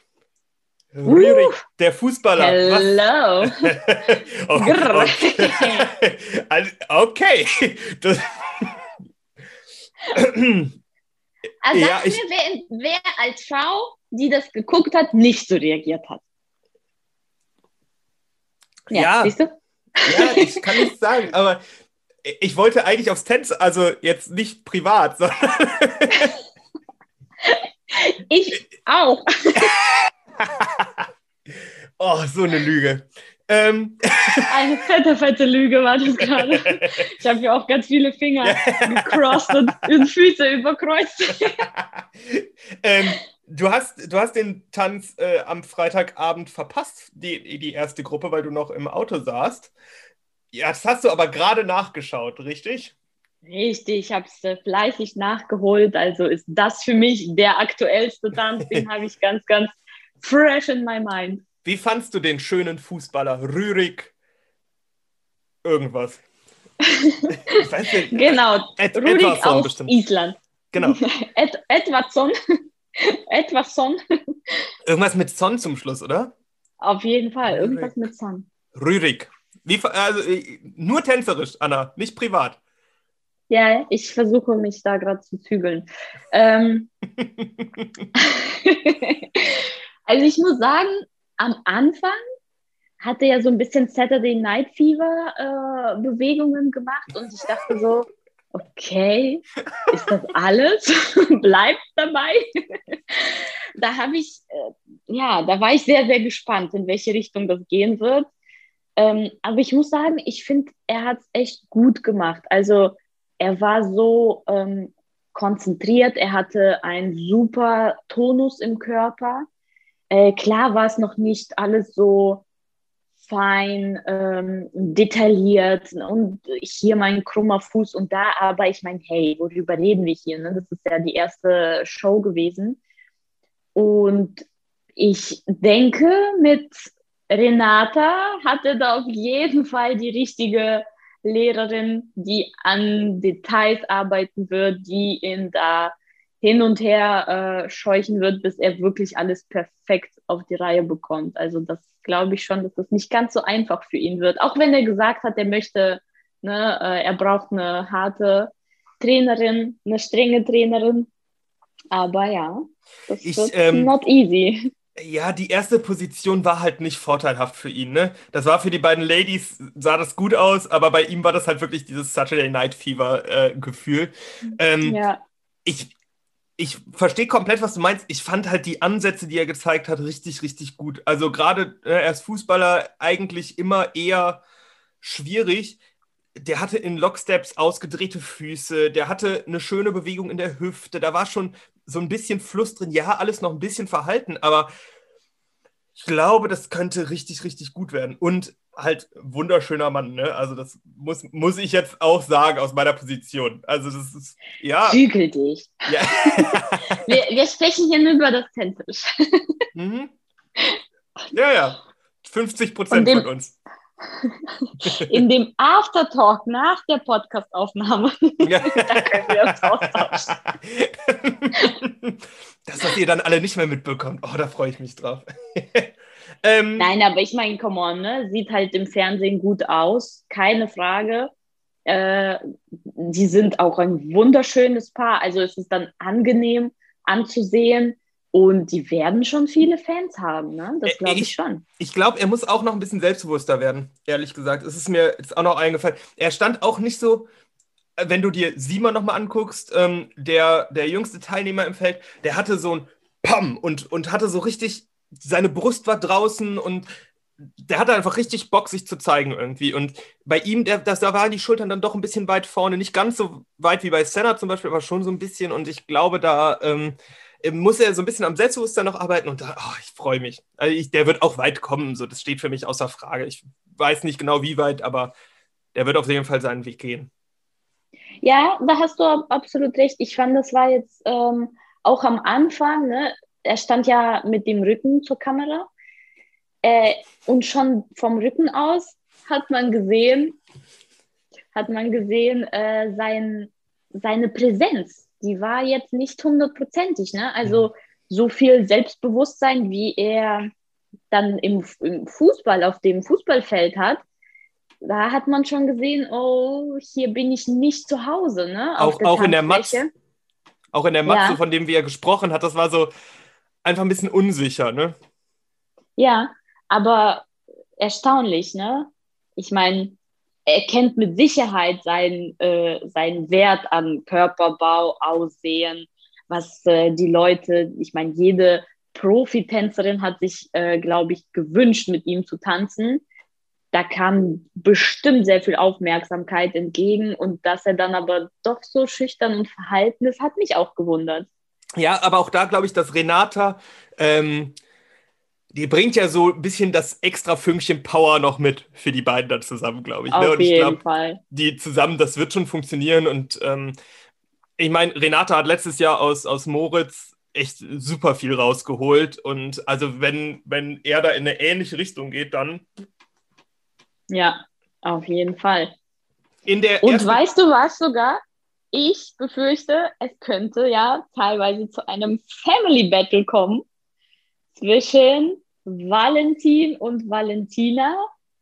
Rürik, uh, der Fußballer. Hello. okay. okay. Das also ja, sag mir, wer, wer als Frau, die das geguckt hat, nicht so reagiert hat. Ja, ja, siehst du? Ja, ich kann nicht sagen, aber ich wollte eigentlich aufs Tänzen, also jetzt nicht privat, sondern. ich auch. oh, so eine Lüge. Ähm. Eine fette, fette Lüge war das gerade. Ich habe ja auch ganz viele Finger gecrossed und, und Füße überkreuzt. ähm, du, hast, du hast den Tanz äh, am Freitagabend verpasst, die, die erste Gruppe, weil du noch im Auto saßt. Ja, das hast du aber gerade nachgeschaut, richtig? Richtig, ich habe es äh, fleißig nachgeholt. Also ist das für mich der aktuellste Tanz. Den habe ich ganz, ganz fresh in my mind. Wie fandst du den schönen Fußballer Rürik? Irgendwas. ich weiß nicht. Genau, Ed, Rürik aus bestimmt. Island. Genau. Ed, Edwardson. Edwardson. Irgendwas mit Son zum Schluss, oder? Auf jeden Fall, Rürik. irgendwas mit Son. Rürik. Wie, also, äh, nur tänzerisch, Anna, nicht privat. Ja, ich versuche mich da gerade zu zügeln. Ähm, also ich muss sagen, am Anfang hatte ja so ein bisschen Saturday Night Fever äh, Bewegungen gemacht und ich dachte so, okay, ist das alles? Bleibt dabei? da habe ich, äh, ja, da war ich sehr, sehr gespannt, in welche Richtung das gehen wird. Ähm, aber ich muss sagen, ich finde, er hat es echt gut gemacht. Also er war so ähm, konzentriert, er hatte einen super Tonus im Körper. Äh, klar war es noch nicht alles so fein, ähm, detailliert und hier mein krummer Fuß und da, aber ich meine, hey, worüber reden wir hier? Ne? Das ist ja die erste Show gewesen. Und ich denke, mit Renata hatte da auf jeden Fall die richtige Lehrerin, die an Details arbeiten wird, die ihn da hin und her äh, scheuchen wird, bis er wirklich alles perfekt auf die Reihe bekommt. Also das glaube ich schon, dass das nicht ganz so einfach für ihn wird. Auch wenn er gesagt hat, er möchte, ne, äh, er braucht eine harte Trainerin, eine strenge Trainerin. Aber ja, das ich, wird ähm, not easy. Ja, die erste Position war halt nicht vorteilhaft für ihn. Ne? Das war für die beiden Ladies, sah das gut aus, aber bei ihm war das halt wirklich dieses Saturday Night Fever-Gefühl. Äh, ähm, ja. Ich, ich verstehe komplett, was du meinst. Ich fand halt die Ansätze, die er gezeigt hat, richtig, richtig gut. Also gerade, äh, er ist Fußballer eigentlich immer eher schwierig. Der hatte in Locksteps ausgedrehte Füße, der hatte eine schöne Bewegung in der Hüfte, da war schon so ein bisschen Fluss drin. Ja, alles noch ein bisschen verhalten, aber ich glaube, das könnte richtig, richtig gut werden. Und halt wunderschöner Mann, ne? Also das muss, muss ich jetzt auch sagen aus meiner Position. Also das ist, ja. Zügel dich. Ja. wir, wir sprechen hier nur über das Tänzisch. mhm. Ja, ja. 50 Prozent von uns. In dem Aftertalk nach der Podcastaufnahme, ja. da können wir uns austauschen. Das, was ihr dann alle nicht mehr mitbekommt. Oh, da freue ich mich drauf. ähm, Nein, aber ich meine, come on, ne? sieht halt im Fernsehen gut aus, keine Frage. Äh, die sind auch ein wunderschönes Paar, also es ist dann angenehm anzusehen. Und die werden schon viele Fans haben, ne? Das glaube ich, ich, schon. Ich glaube, er muss auch noch ein bisschen selbstbewusster werden, ehrlich gesagt. Es ist mir jetzt auch noch eingefallen. Er stand auch nicht so, äh, wenn du dir Sima nochmal anguckst, ähm, der, der jüngste Teilnehmer im Feld, der hatte so ein Pam und, und hatte so richtig, seine Brust war draußen und der hatte einfach richtig Bock, sich zu zeigen irgendwie. Und bei ihm, der, das, da waren die Schultern dann doch ein bisschen weit vorne. Nicht ganz so weit wie bei Senna zum Beispiel, aber schon so ein bisschen. Und ich glaube, da ähm, muss er so ein bisschen am Selbstbewusstsein noch arbeiten und da, oh, ich freue mich. Also ich, der wird auch weit kommen, so das steht für mich außer Frage. Ich weiß nicht genau wie weit, aber der wird auf jeden Fall seinen Weg gehen. Ja, da hast du absolut recht. Ich fand, das war jetzt ähm, auch am Anfang, ne? er stand ja mit dem Rücken zur Kamera äh, und schon vom Rücken aus hat man gesehen, hat man gesehen, äh, sein, seine Präsenz, die war jetzt nicht hundertprozentig. Ne? Also mhm. so viel Selbstbewusstsein, wie er dann im, im Fußball, auf dem Fußballfeld hat, da hat man schon gesehen, oh, hier bin ich nicht zu Hause. Ne? Auch, auch in der Matze, auch in der Matze, ja. von dem wir gesprochen hat, das war so einfach ein bisschen unsicher, ne? Ja, aber erstaunlich, ne? Ich meine, er kennt mit Sicherheit seinen, äh, seinen Wert an Körperbau, Aussehen, was äh, die Leute, ich meine, jede Profitänzerin hat sich, äh, glaube ich, gewünscht, mit ihm zu tanzen. Da kam bestimmt sehr viel Aufmerksamkeit entgegen und dass er dann aber doch so schüchtern und verhalten ist, hat mich auch gewundert. Ja, aber auch da glaube ich, dass Renata, ähm, die bringt ja so ein bisschen das extra Fünkchen Power noch mit für die beiden da zusammen, glaube ich. Ne? Auf ne? Und jeden ich glaub, Fall. Die zusammen, das wird schon funktionieren und ähm, ich meine, Renata hat letztes Jahr aus, aus Moritz echt super viel rausgeholt. Und also wenn, wenn er da in eine ähnliche Richtung geht, dann. Ja, auf jeden Fall. In der Und weißt du was sogar? Ich befürchte, es könnte ja teilweise zu einem Family Battle kommen zwischen Valentin und Valentina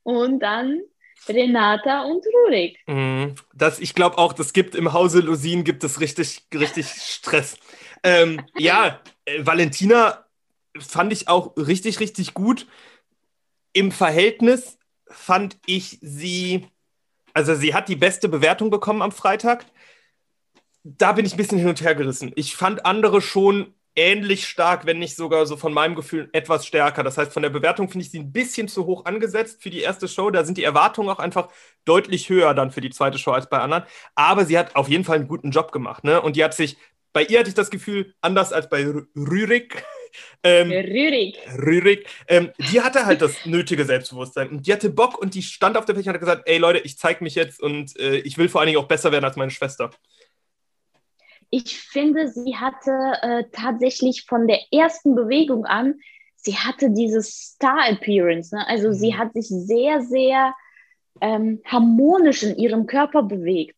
und dann Renata und Rurik. Mhm. Das, ich glaube auch, das gibt im Hause Lusin gibt es richtig, richtig Stress. Ähm, ja, äh, Valentina fand ich auch richtig, richtig gut. Im Verhältnis fand ich sie, also sie hat die beste Bewertung bekommen am Freitag. Da bin ich ein bisschen hin und her gerissen. Ich fand andere schon ähnlich stark, wenn nicht sogar so von meinem Gefühl etwas stärker. Das heißt, von der Bewertung finde ich sie ein bisschen zu hoch angesetzt für die erste Show. Da sind die Erwartungen auch einfach deutlich höher dann für die zweite Show als bei anderen. Aber sie hat auf jeden Fall einen guten Job gemacht. Ne? Und die hat sich bei ihr hatte ich das Gefühl, anders als bei Rürik. Ähm, Rürik. Rürik. Ähm, die hatte halt das nötige Selbstbewusstsein und die hatte Bock und die stand auf der Fläche und hat gesagt: Ey Leute, ich zeig mich jetzt und äh, ich will vor allen Dingen auch besser werden als meine Schwester. Ich finde, sie hatte äh, tatsächlich von der ersten Bewegung an, sie hatte dieses Star-Appearance. Ne? Also mhm. sie hat sich sehr, sehr ähm, harmonisch in ihrem Körper bewegt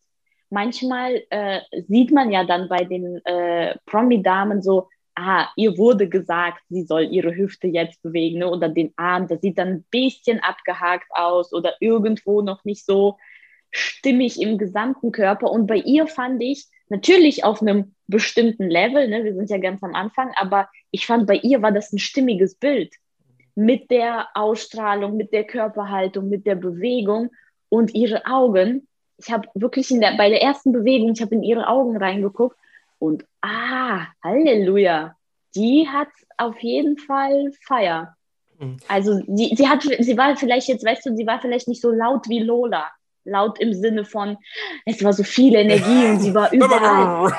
manchmal äh, sieht man ja dann bei den äh, Promi-Damen so, ah, ihr wurde gesagt, sie soll ihre Hüfte jetzt bewegen ne, oder den Arm, das sieht dann ein bisschen abgehakt aus oder irgendwo noch nicht so stimmig im gesamten Körper. Und bei ihr fand ich natürlich auf einem bestimmten Level, ne, wir sind ja ganz am Anfang, aber ich fand bei ihr war das ein stimmiges Bild mit der Ausstrahlung, mit der Körperhaltung, mit der Bewegung und ihre Augen ich habe wirklich in der, bei der ersten Bewegung, ich habe in ihre Augen reingeguckt und ah, Halleluja, die hat auf jeden Fall Feier. Mhm. Also sie, sie hat, sie war vielleicht jetzt, weißt du, sie war vielleicht nicht so laut wie Lola. Laut im Sinne von, es war so viel Energie und sie war überall.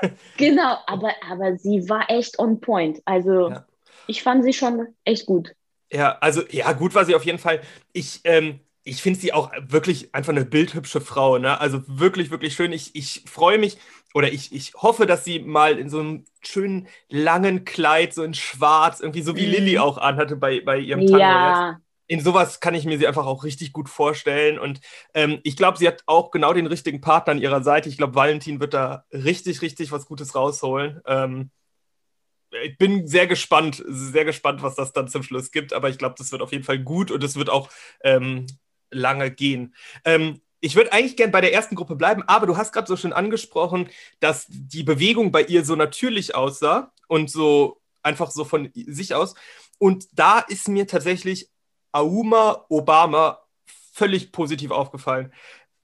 genau, aber, aber sie war echt on point. Also ja. ich fand sie schon echt gut. Ja, also ja, gut war sie auf jeden Fall. Ich, ähm, ich finde sie auch wirklich einfach eine bildhübsche Frau. Ne? Also wirklich, wirklich schön. Ich, ich freue mich oder ich, ich hoffe, dass sie mal in so einem schönen langen Kleid, so in schwarz, irgendwie so wie mhm. Lilly auch anhatte bei, bei ihrem Tango. Ja. In sowas kann ich mir sie einfach auch richtig gut vorstellen. Und ähm, ich glaube, sie hat auch genau den richtigen Partner an ihrer Seite. Ich glaube, Valentin wird da richtig, richtig was Gutes rausholen. Ähm, ich bin sehr gespannt, sehr gespannt, was das dann zum Schluss gibt. Aber ich glaube, das wird auf jeden Fall gut und es wird auch ähm, lange gehen. Ähm, ich würde eigentlich gern bei der ersten Gruppe bleiben, aber du hast gerade so schön angesprochen, dass die Bewegung bei ihr so natürlich aussah und so einfach so von sich aus. Und da ist mir tatsächlich Auma Obama völlig positiv aufgefallen.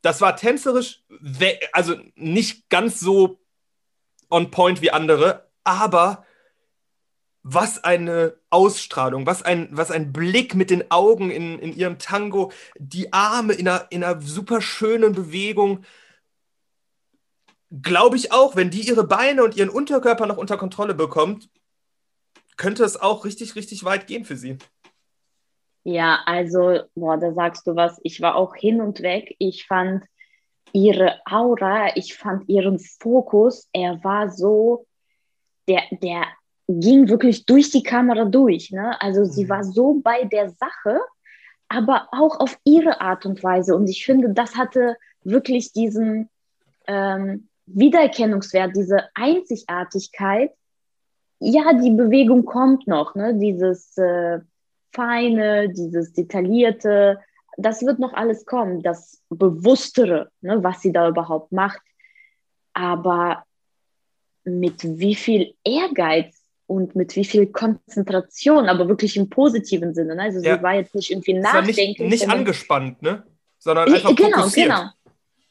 Das war tänzerisch, also nicht ganz so on point wie andere, aber was eine Ausstrahlung, was ein, was ein Blick mit den Augen in, in ihrem Tango, die Arme in einer, in einer super schönen Bewegung. Glaube ich auch, wenn die ihre Beine und ihren Unterkörper noch unter Kontrolle bekommt, könnte es auch richtig, richtig weit gehen für sie. Ja, also, boah, da sagst du was. Ich war auch hin und weg. Ich fand ihre Aura, ich fand ihren Fokus, er war so, der, der ging wirklich durch die Kamera durch. Ne? Also sie mhm. war so bei der Sache, aber auch auf ihre Art und Weise. Und ich finde, das hatte wirklich diesen ähm, Wiedererkennungswert, diese Einzigartigkeit. Ja, die Bewegung kommt noch, ne? dieses äh, Feine, dieses Detaillierte, das wird noch alles kommen, das Bewusstere, ne, was sie da überhaupt macht. Aber mit wie viel Ehrgeiz und mit wie viel Konzentration, aber wirklich im positiven Sinne. Ne? Also ja. sie war jetzt nicht irgendwie nachdenklich. Nicht, nicht angespannt, ne? Sondern einfach genau, fokussiert. Genau,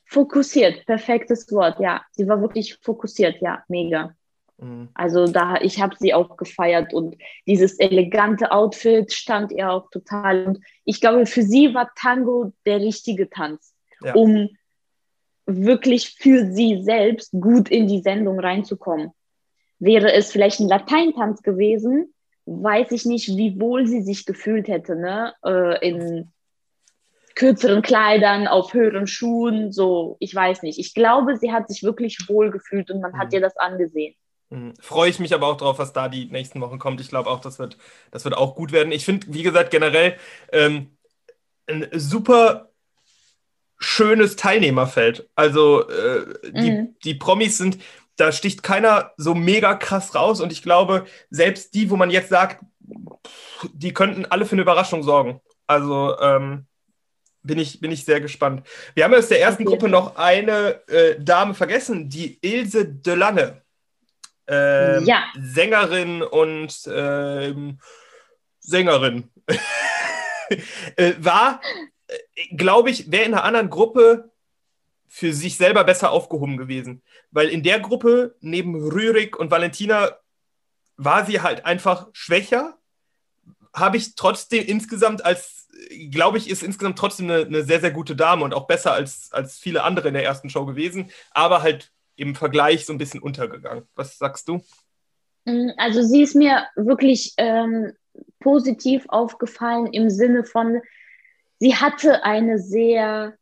Fokussiert, perfektes Wort, ja. Sie war wirklich fokussiert, ja, mega. Mhm. Also da, ich habe sie auch gefeiert und dieses elegante Outfit stand ihr auch total. Und ich glaube, für sie war Tango der richtige Tanz, ja. um wirklich für sie selbst gut in die Sendung reinzukommen. Wäre es vielleicht ein Lateintanz gewesen, weiß ich nicht, wie wohl sie sich gefühlt hätte, ne? Äh, in kürzeren Kleidern, auf höheren Schuhen, so, ich weiß nicht. Ich glaube, sie hat sich wirklich wohl gefühlt und man mhm. hat ihr das angesehen. Mhm. Freue ich mich aber auch drauf, was da die nächsten Wochen kommt. Ich glaube auch, das wird, das wird auch gut werden. Ich finde, wie gesagt, generell ähm, ein super schönes Teilnehmerfeld. Also äh, die, mhm. die Promis sind, da sticht keiner so mega krass raus und ich glaube, selbst die, wo man jetzt sagt, die könnten alle für eine Überraschung sorgen. Also ähm, bin ich, bin ich sehr gespannt. Wir haben aus der ersten. Gruppe noch eine äh, Dame vergessen, die Ilse de Lange. Ähm, ja. Sängerin und ähm, Sängerin. äh, war, äh, glaube ich, wäre in einer anderen Gruppe für sich selber besser aufgehoben gewesen. Weil in der Gruppe neben Rürik und Valentina war sie halt einfach schwächer. Habe ich trotzdem insgesamt als, glaube ich, ist insgesamt trotzdem eine, eine, sehr, sehr gute Dame und auch besser als, als viele andere in der ersten Show gewesen, aber halt im Vergleich so ein bisschen untergegangen. Was sagst du? Mm, also sie ist mir wirklich ähm, positiv aufgefallen im Sinne von, sie hatte eine sehr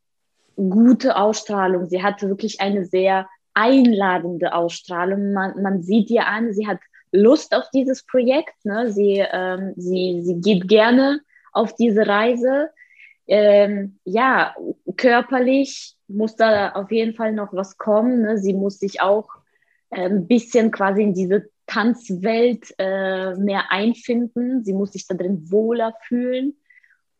gute Ausstrahlung. Sie hatte wirklich eine sehr einladende Ausstrahlung. Man, man sieht ihr an, sie hat Lust auf dieses Projekt. Ne? Sie, ähm, sie, sie geht gerne auf diese Reise. Ähm, ja, körperlich muss da auf jeden Fall noch was kommen. Ne? Sie muss sich auch äh, ein bisschen quasi in diese Tanzwelt äh, mehr einfinden. Sie muss sich da drin wohler fühlen.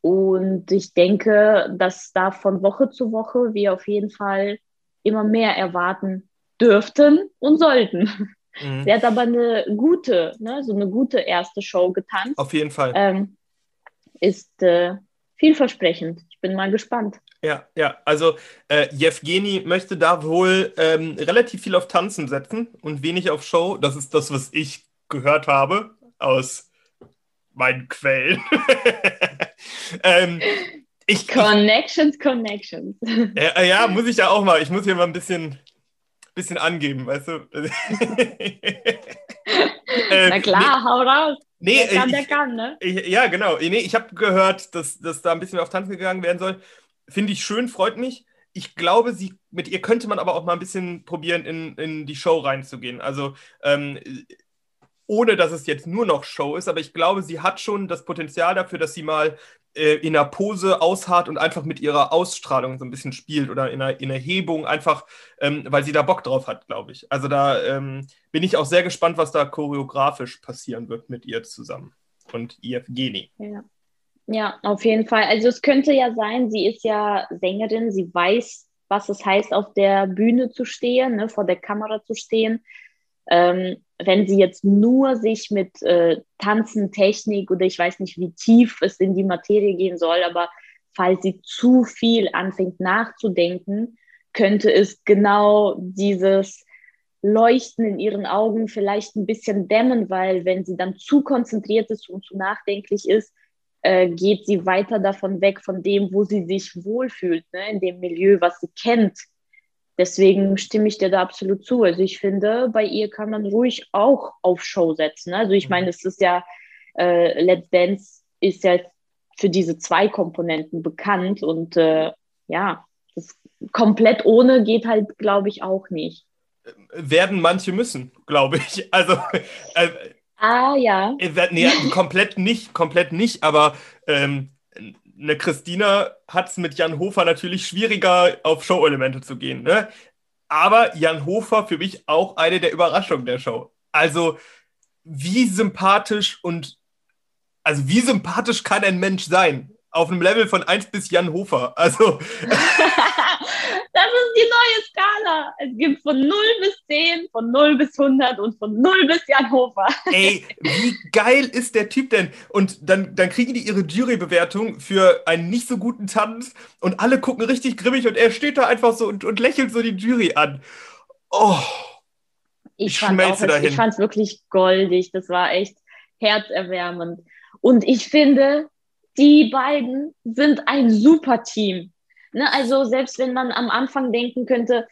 Und ich denke, dass da von Woche zu Woche wir auf jeden Fall immer mehr erwarten dürften und sollten. Mhm. Sie hat aber eine gute, ne, so eine gute erste Show getanzt. Auf jeden Fall. Ähm, ist äh, vielversprechend. Ich bin mal gespannt. Ja, ja, also äh, Jewgeni möchte da wohl ähm, relativ viel auf Tanzen setzen und wenig auf Show. Das ist das, was ich gehört habe aus meinen Quellen. ähm, ich, connections, Connections. Ja, ja, muss ich ja auch mal. Ich muss hier mal ein bisschen, bisschen angeben, weißt du? äh, Na klar, nee, hau raus. Nee, der kann, ich, der kann, ne? Ich, ja, genau. Nee, ich habe gehört, dass, dass da ein bisschen mehr auf Tanzen gegangen werden soll. Finde ich schön, freut mich. Ich glaube, sie, mit ihr könnte man aber auch mal ein bisschen probieren, in, in die Show reinzugehen. Also, ähm, ohne dass es jetzt nur noch Show ist, aber ich glaube, sie hat schon das Potenzial dafür, dass sie mal äh, in einer Pose ausharrt und einfach mit ihrer Ausstrahlung so ein bisschen spielt oder in einer, in einer Hebung, einfach ähm, weil sie da Bock drauf hat, glaube ich. Also da ähm, bin ich auch sehr gespannt, was da choreografisch passieren wird mit ihr zusammen und Evgeni. Ja. Ja, auf jeden Fall. Also es könnte ja sein, sie ist ja Sängerin, sie weiß, was es heißt, auf der Bühne zu stehen, ne, vor der Kamera zu stehen. Ähm, wenn sie jetzt nur sich mit äh, Tanzen, Technik oder ich weiß nicht, wie tief es in die Materie gehen soll, aber falls sie zu viel anfängt nachzudenken, könnte es genau dieses Leuchten in ihren Augen vielleicht ein bisschen dämmen, weil wenn sie dann zu konzentriert ist und zu nachdenklich ist, äh, geht sie weiter davon weg, von dem, wo sie sich wohlfühlt, ne? in dem Milieu, was sie kennt. Deswegen stimme ich dir da absolut zu. Also ich finde, bei ihr kann man ruhig auch auf Show setzen. Also ich meine, es ist ja, äh, Let's Dance ist ja für diese zwei Komponenten bekannt und äh, ja, das komplett ohne geht halt, glaube ich, auch nicht. Werden manche müssen, glaube ich. Also äh, Ah, ja. Äh, nee, komplett nicht, komplett nicht, aber ähm, eine Christina hat es mit Jan Hofer natürlich schwieriger, auf Show-Elemente zu gehen. Ne? Aber Jan Hofer für mich auch eine der Überraschungen der Show. Also, wie sympathisch und also wie sympathisch kann ein Mensch sein? Auf einem Level von 1 bis Jan Hofer. Also. Ist die neue Skala. Es gibt von 0 bis 10, von 0 bis 100 und von 0 bis Jan Hofer. Ey, wie geil ist der Typ denn? Und dann, dann kriegen die ihre Jurybewertung für einen nicht so guten Tanz und alle gucken richtig grimmig und er steht da einfach so und, und lächelt so die Jury an. Oh, ich, ich schmelze dahin. Ich fand es wirklich goldig. Das war echt herzerwärmend. Und ich finde, die beiden sind ein super Team. Ne, also selbst wenn man am Anfang denken könnte,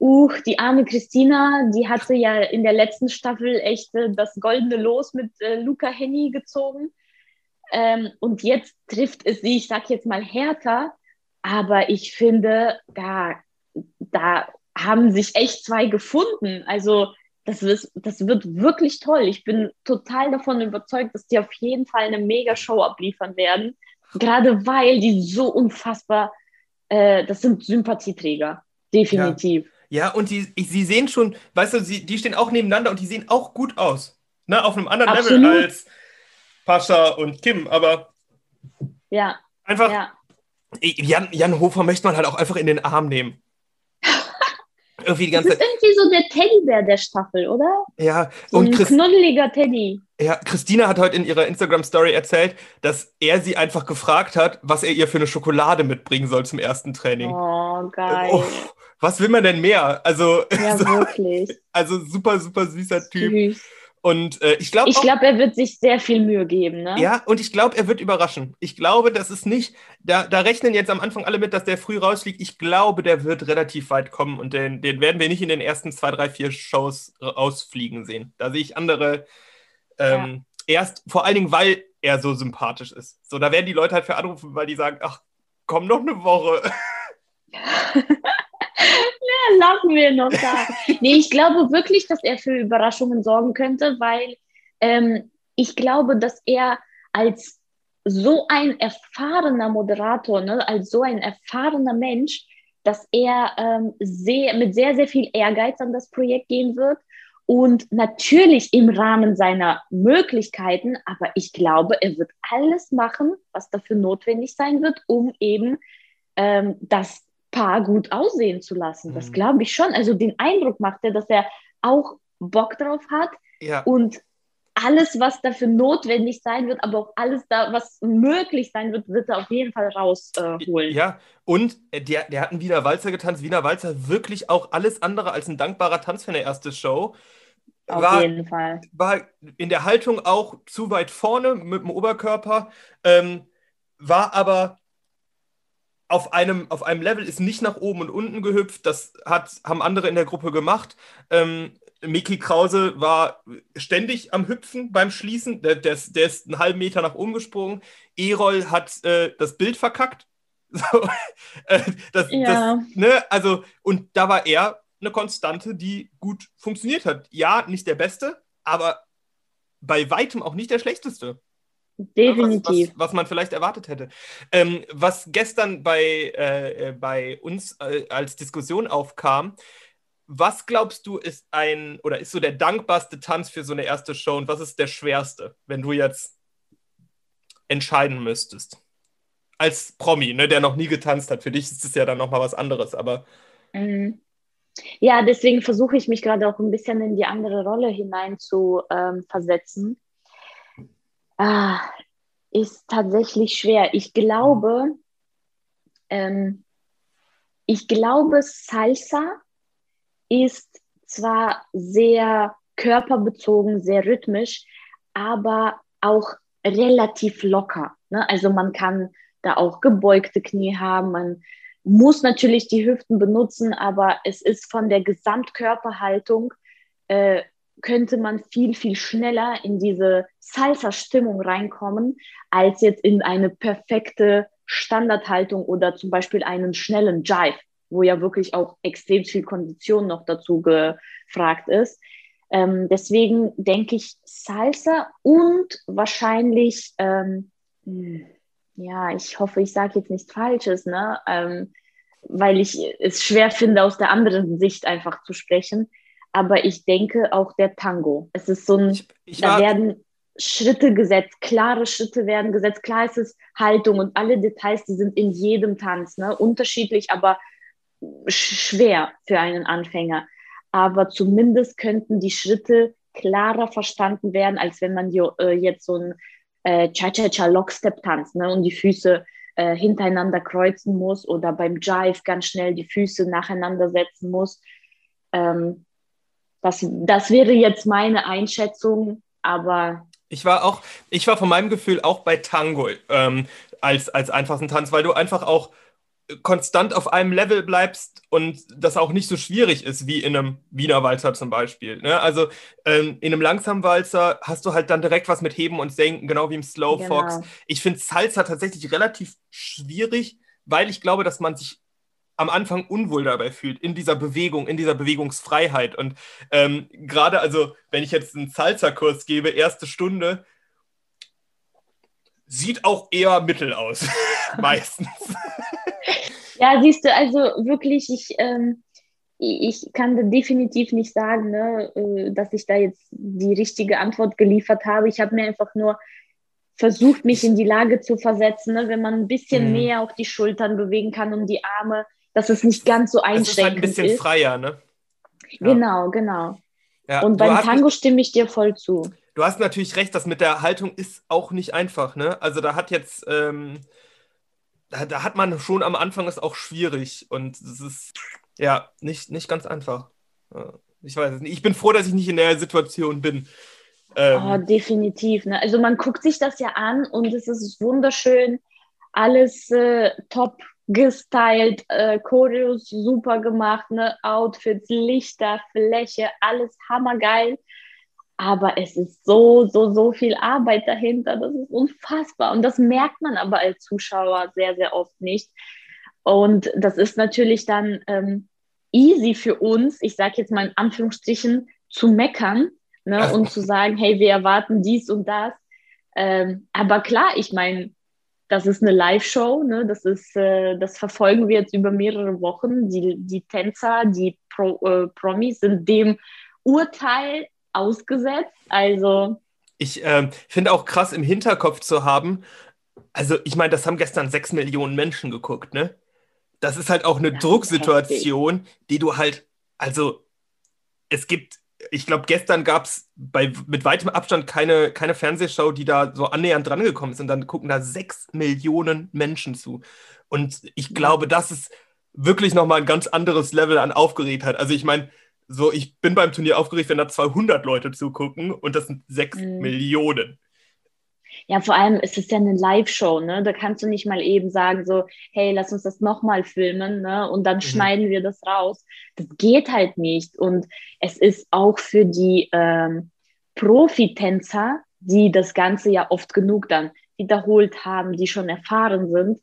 uh, die arme Christina, die hatte ja in der letzten Staffel echt äh, das goldene Los mit äh, Luca Henny gezogen. Ähm, und jetzt trifft es sie, ich sag jetzt mal härter, aber ich finde, da, da haben sich echt zwei gefunden. Also das, ist, das wird wirklich toll. Ich bin total davon überzeugt, dass die auf jeden Fall eine Mega-Show abliefern werden. Gerade weil die so unfassbar äh, das sind Sympathieträger, definitiv. Ja, ja und die, sie sehen schon, weißt du, sie, die stehen auch nebeneinander und die sehen auch gut aus. Ne? Auf einem anderen Absolut. Level als Pascha und Kim, aber ja. einfach. Ja. Jan, Jan Hofer möchte man halt auch einfach in den Arm nehmen irgendwie die ganze Das ist irgendwie so der Teddybär der Staffel, oder? Ja, so und ein Christ knuddeliger Teddy. Ja, Christina hat heute in ihrer Instagram-Story erzählt, dass er sie einfach gefragt hat, was er ihr für eine Schokolade mitbringen soll zum ersten Training. Oh, geil. Oh, was will man denn mehr? Also, ja, so, wirklich. Also super, super süßer Typ. Süß. Und äh, ich glaube. Ich glaube, er wird sich sehr viel Mühe geben, ne? Ja, und ich glaube, er wird überraschen. Ich glaube, das ist nicht. Da, da rechnen jetzt am Anfang alle mit, dass der früh rausfliegt. Ich glaube, der wird relativ weit kommen und den, den werden wir nicht in den ersten zwei, drei, vier Shows rausfliegen sehen. Da sehe ich andere. Ähm, ja. Erst vor allen Dingen, weil er so sympathisch ist. So, da werden die Leute halt für anrufen, weil die sagen: Ach, komm noch eine Woche. ja, lassen wir noch da. Nee, ich glaube wirklich, dass er für Überraschungen sorgen könnte, weil ähm, ich glaube, dass er als so ein erfahrener Moderator, ne, als so ein erfahrener Mensch, dass er ähm, sehr, mit sehr, sehr viel Ehrgeiz an das Projekt gehen wird und natürlich im Rahmen seiner Möglichkeiten, aber ich glaube, er wird alles machen, was dafür notwendig sein wird, um eben ähm, das Paar gut aussehen zu lassen. Das mhm. glaube ich schon. Also den Eindruck macht er, dass er auch Bock drauf hat ja. und alles, was dafür notwendig sein wird, aber auch alles da, was möglich sein wird, wird er auf jeden Fall rausholen. Äh, ja, und der, der hat einen Wiener Walzer getanzt. Wiener Walzer wirklich auch alles andere als ein dankbarer Tanz für eine erste Show. Auf war, jeden Fall. War in der Haltung auch zu weit vorne mit dem Oberkörper, ähm, war aber auf einem, auf einem Level ist nicht nach oben und unten gehüpft. Das hat, haben andere in der Gruppe gemacht. Ähm, Miki Krause war ständig am Hüpfen beim Schließen. Der, der, ist, der ist einen halben Meter nach oben gesprungen. Erol hat äh, das Bild verkackt. So, äh, das, ja. das, ne, also, und da war er eine Konstante, die gut funktioniert hat. Ja, nicht der Beste, aber bei weitem auch nicht der Schlechteste. Definitiv. Was, was, was, man vielleicht erwartet hätte. Ähm, was gestern bei, äh, bei uns äh, als Diskussion aufkam, was glaubst du ist ein oder ist so der dankbarste Tanz für so eine erste Show und was ist der schwerste, wenn du jetzt entscheiden müsstest? Als Promi, ne, der noch nie getanzt hat. Für dich ist es ja dann nochmal was anderes, aber. Mhm. Ja, deswegen versuche ich mich gerade auch ein bisschen in die andere Rolle hinein zu ähm, versetzen Ah, ist tatsächlich schwer. Ich glaube, ähm, ich glaube, Salsa ist zwar sehr körperbezogen, sehr rhythmisch, aber auch relativ locker. Ne? Also man kann da auch gebeugte Knie haben, man muss natürlich die Hüften benutzen, aber es ist von der Gesamtkörperhaltung äh, könnte man viel, viel schneller in diese Salsa-Stimmung reinkommen, als jetzt in eine perfekte Standardhaltung oder zum Beispiel einen schnellen Jive, wo ja wirklich auch extrem viel Kondition noch dazu gefragt ist. Ähm, deswegen denke ich Salsa und wahrscheinlich, ähm, ja, ich hoffe, ich sage jetzt nichts Falsches, ne? Ähm, weil ich es schwer finde, aus der anderen Sicht einfach zu sprechen. Aber ich denke auch der Tango. Es ist so ein, ich, ich da werden Schritte gesetzt, klare Schritte werden gesetzt. Klar ist es Haltung und alle Details, die sind in jedem Tanz, ne? unterschiedlich, aber schwer für einen Anfänger. Aber zumindest könnten die Schritte klarer verstanden werden, als wenn man äh, jetzt so ein äh, Cha-Cha-Cha Lockstep tanzt ne? und die Füße äh, hintereinander kreuzen muss oder beim Jive ganz schnell die Füße nacheinander setzen muss. Ähm, das, das wäre jetzt meine Einschätzung, aber. Ich war auch, ich war von meinem Gefühl auch bei Tango ähm, als, als einfachsten Tanz, weil du einfach auch konstant auf einem Level bleibst und das auch nicht so schwierig ist wie in einem Wiener Walzer zum Beispiel. Ne? Also ähm, in einem langsamen Walzer hast du halt dann direkt was mit Heben und Senken, genau wie im Slow genau. Fox. Ich finde Salsa tatsächlich relativ schwierig, weil ich glaube, dass man sich am Anfang unwohl dabei fühlt, in dieser Bewegung, in dieser Bewegungsfreiheit. Und ähm, gerade, also, wenn ich jetzt einen Salsa-Kurs gebe, erste Stunde, sieht auch eher mittel aus, meistens. Ja, siehst du, also wirklich, ich, ähm, ich kann da definitiv nicht sagen, ne, äh, dass ich da jetzt die richtige Antwort geliefert habe. Ich habe mir einfach nur versucht, mich in die Lage zu versetzen, ne, wenn man ein bisschen mhm. mehr auch die Schultern bewegen kann und die Arme, dass es nicht ganz so einschränkend ist. Es ist halt ein bisschen ist. freier, ne? Ja. Genau, genau. Ja, und beim Tango stimme ich dir voll zu. Du hast natürlich recht, das mit der Haltung ist auch nicht einfach, ne? Also da hat jetzt ähm, da, da, hat man schon am Anfang es auch schwierig und es ist ja nicht, nicht ganz einfach. Ich weiß es nicht. Ich bin froh, dass ich nicht in der Situation bin. Ähm, oh, definitiv. Ne? Also man guckt sich das ja an und es ist wunderschön. Alles äh, top gestylt, äh, Choreos super gemacht, ne? Outfits, Lichter, Fläche, alles hammergeil. Aber es ist so, so, so viel Arbeit dahinter. Das ist unfassbar. Und das merkt man aber als Zuschauer sehr, sehr oft nicht. Und das ist natürlich dann ähm, easy für uns, ich sage jetzt mal in Anführungsstrichen, zu meckern ne, und zu sagen, hey, wir erwarten dies und das. Ähm, aber klar, ich meine, das ist eine Live-Show, ne? das, äh, das verfolgen wir jetzt über mehrere Wochen. Die, die Tänzer, die Pro, äh, Promis sind dem Urteil ausgesetzt. Also. Ich äh, finde auch krass im Hinterkopf zu haben, also ich meine, das haben gestern sechs Millionen Menschen geguckt, ne? Das ist halt auch eine das Drucksituation, die du halt, also es gibt, ich glaube, gestern gab es mit weitem Abstand keine, keine Fernsehshow, die da so annähernd dran gekommen ist und dann gucken da sechs Millionen Menschen zu. Und ich glaube, das ist wirklich nochmal ein ganz anderes Level an Aufgeregtheit. Also ich meine, so, ich bin beim Turnier aufgeregt, wenn da 200 Leute zugucken und das sind 6 mhm. Millionen. Ja, vor allem ist es ja eine Live-Show, ne? Da kannst du nicht mal eben sagen, so, hey, lass uns das nochmal filmen, ne? Und dann mhm. schneiden wir das raus. Das geht halt nicht. Und es ist auch für die ähm, Profitänzer, die das Ganze ja oft genug dann wiederholt haben, die schon erfahren sind,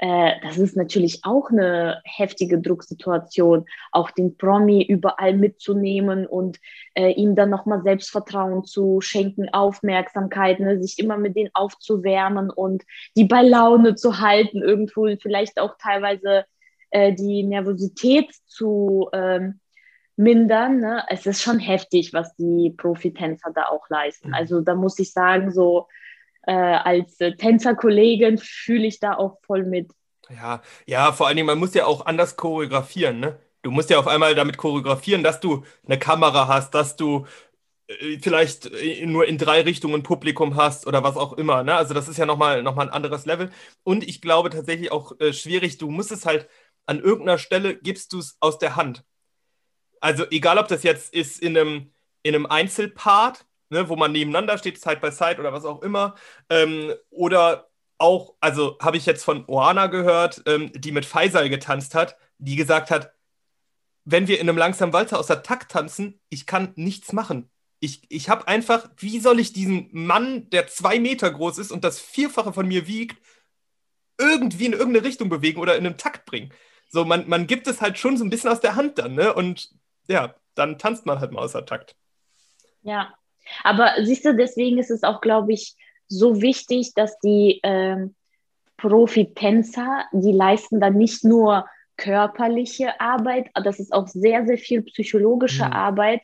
das ist natürlich auch eine heftige Drucksituation, auch den Promi überall mitzunehmen und äh, ihm dann nochmal Selbstvertrauen zu schenken, Aufmerksamkeit, ne, sich immer mit denen aufzuwärmen und die bei Laune zu halten, irgendwo vielleicht auch teilweise äh, die Nervosität zu ähm, mindern. Ne? Es ist schon heftig, was die Profitänzer da auch leisten. Mhm. Also da muss ich sagen, so äh, als äh, Tänzerkollegin fühle ich da auch voll mit. Ja, ja, vor allen Dingen, man muss ja auch anders choreografieren, ne? Du musst ja auf einmal damit choreografieren, dass du eine Kamera hast, dass du äh, vielleicht äh, nur in drei Richtungen Publikum hast oder was auch immer. Ne? Also das ist ja nochmal noch mal ein anderes Level. Und ich glaube tatsächlich auch äh, schwierig, du musst es halt an irgendeiner Stelle, gibst du es aus der Hand. Also egal, ob das jetzt ist in einem, in einem Einzelpart, ne, wo man nebeneinander steht, Side by Side oder was auch immer. Ähm, oder auch, also habe ich jetzt von Oana gehört, ähm, die mit Faisal getanzt hat, die gesagt hat, wenn wir in einem langsamen Walzer aus der Takt tanzen, ich kann nichts machen. Ich, ich habe einfach, wie soll ich diesen Mann, der zwei Meter groß ist und das Vierfache von mir wiegt, irgendwie in irgendeine Richtung bewegen oder in einen Takt bringen? So, man, man gibt es halt schon so ein bisschen aus der Hand dann, ne? Und ja, dann tanzt man halt mal außer Takt. Ja, aber siehst du, deswegen ist es auch, glaube ich, so wichtig, dass die ähm, Profitänzer, die leisten dann nicht nur körperliche Arbeit, das ist auch sehr, sehr viel psychologische mhm. Arbeit,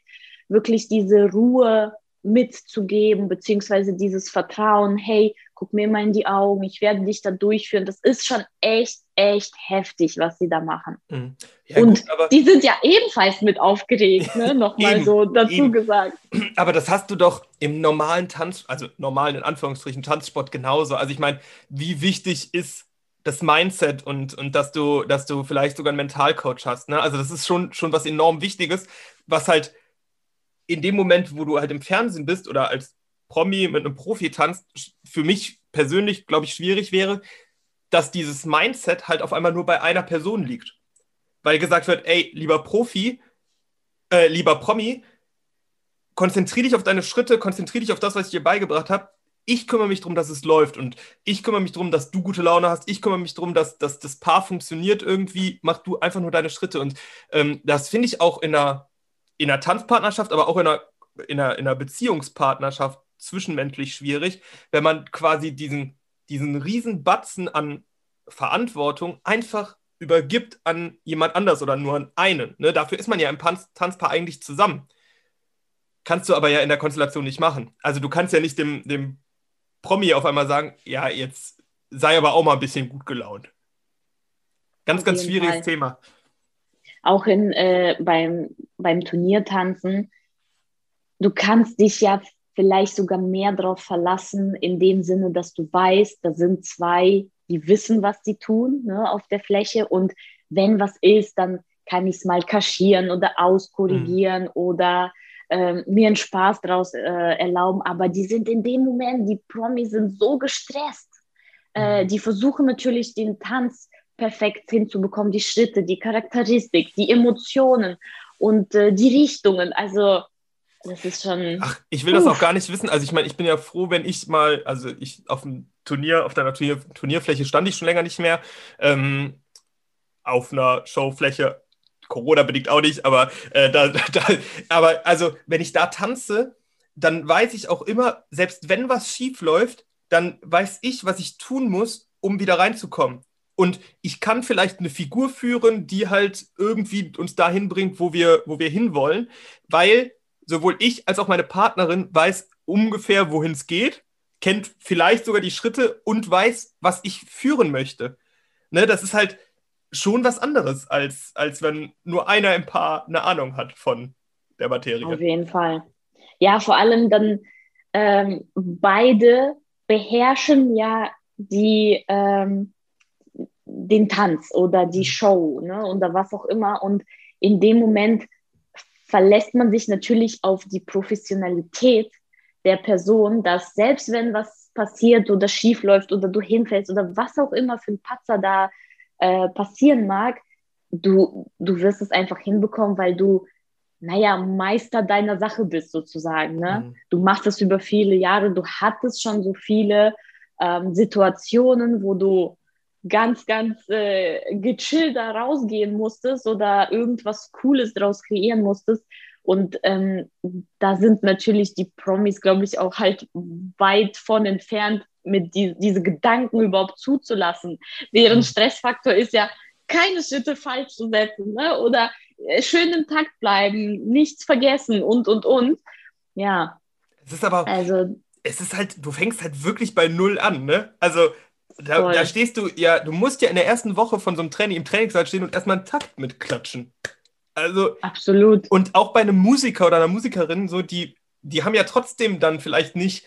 wirklich diese Ruhe mitzugeben, beziehungsweise dieses Vertrauen, hey, guck mir mal in die Augen, ich werde dich da durchführen. Das ist schon echt, echt heftig, was sie da machen. Mhm. Ja, und gut, die sind ja ebenfalls mit aufgeregt, ne? nochmal so dazu eben. gesagt. Aber das hast du doch im normalen Tanz, also normalen in Anführungsstrichen Tanzsport genauso. Also ich meine, wie wichtig ist das Mindset und, und dass du, dass du vielleicht sogar einen Mentalcoach hast. Ne? Also das ist schon, schon was enorm Wichtiges, was halt in dem Moment, wo du halt im Fernsehen bist oder als Promi mit einem Profi tanzt, für mich persönlich, glaube ich, schwierig wäre, dass dieses Mindset halt auf einmal nur bei einer Person liegt. Weil gesagt wird, ey, lieber Profi, äh, lieber Promi, konzentriere dich auf deine Schritte, konzentriere dich auf das, was ich dir beigebracht habe. Ich kümmere mich darum, dass es läuft und ich kümmere mich darum, dass du gute Laune hast. Ich kümmere mich darum, dass, dass das Paar funktioniert irgendwie. Mach du einfach nur deine Schritte. Und ähm, das finde ich auch in einer, in einer Tanzpartnerschaft, aber auch in einer, in einer, in einer Beziehungspartnerschaft zwischenmenschlich schwierig, wenn man quasi diesen, diesen riesen Batzen an Verantwortung einfach übergibt an jemand anders oder nur an einen. Ne? Dafür ist man ja im Tanz Tanzpaar eigentlich zusammen. Kannst du aber ja in der Konstellation nicht machen. Also du kannst ja nicht dem, dem Promi auf einmal sagen, ja, jetzt sei aber auch mal ein bisschen gut gelaunt. Ganz, auf ganz schwieriges Fall. Thema. Auch in, äh, beim, beim Turniertanzen, du kannst dich ja vielleicht sogar mehr darauf verlassen, in dem Sinne, dass du weißt, da sind zwei, die wissen, was sie tun ne, auf der Fläche und wenn was ist, dann kann ich es mal kaschieren oder auskorrigieren mhm. oder äh, mir einen Spaß daraus äh, erlauben. Aber die sind in dem Moment, die Promis sind so gestresst. Äh, mhm. die versuchen natürlich den Tanz perfekt hinzubekommen, die Schritte, die Charakteristik, die Emotionen und äh, die Richtungen. Also das ist schon. Ach, ich will uff. das auch gar nicht wissen. Also ich meine, ich bin ja froh, wenn ich mal, also ich auf dem Turnier, auf deiner Turnier, Turnierfläche stand ich schon länger nicht mehr. Ähm, auf einer Showfläche, Corona bedingt auch nicht, aber äh, da, da, aber also wenn ich da tanze, dann weiß ich auch immer, selbst wenn was schief läuft, dann weiß ich, was ich tun muss, um wieder reinzukommen. Und ich kann vielleicht eine Figur führen, die halt irgendwie uns dahin bringt, wo wir, wo wir hinwollen, weil sowohl ich als auch meine Partnerin weiß ungefähr, wohin es geht, kennt vielleicht sogar die Schritte und weiß, was ich führen möchte. Ne, das ist halt schon was anderes, als, als wenn nur einer im Paar eine Ahnung hat von der Materie. Auf jeden Fall. Ja, vor allem dann ähm, beide beherrschen ja die, ähm, den Tanz oder die mhm. Show ne, oder was auch immer. Und in dem Moment verlässt man sich natürlich auf die Professionalität der Person, dass selbst wenn was passiert oder schief läuft oder du hinfällst oder was auch immer für ein Patzer da äh, passieren mag, du, du wirst es einfach hinbekommen, weil du, naja, Meister deiner Sache bist sozusagen. Ne? Mhm. Du machst das über viele Jahre, du hattest schon so viele ähm, Situationen, wo du ganz, ganz äh, gechillt da rausgehen musstest oder irgendwas Cooles daraus kreieren musstest. Und ähm, da sind natürlich die Promis, glaube ich, auch halt weit von entfernt, mit die, diese Gedanken überhaupt zuzulassen. Deren mhm. Stressfaktor ist ja, keine Schritte falsch zu setzen ne? oder äh, schön im Takt bleiben, nichts vergessen und, und, und. Ja. Es ist aber, also, es ist halt, du fängst halt wirklich bei Null an, ne? Also da, da, stehst du, ja, du musst ja in der ersten Woche von so einem Training im Trainingssaal stehen und erstmal einen Takt mitklatschen. Also. Absolut. Und auch bei einem Musiker oder einer Musikerin, so, die, die haben ja trotzdem dann vielleicht nicht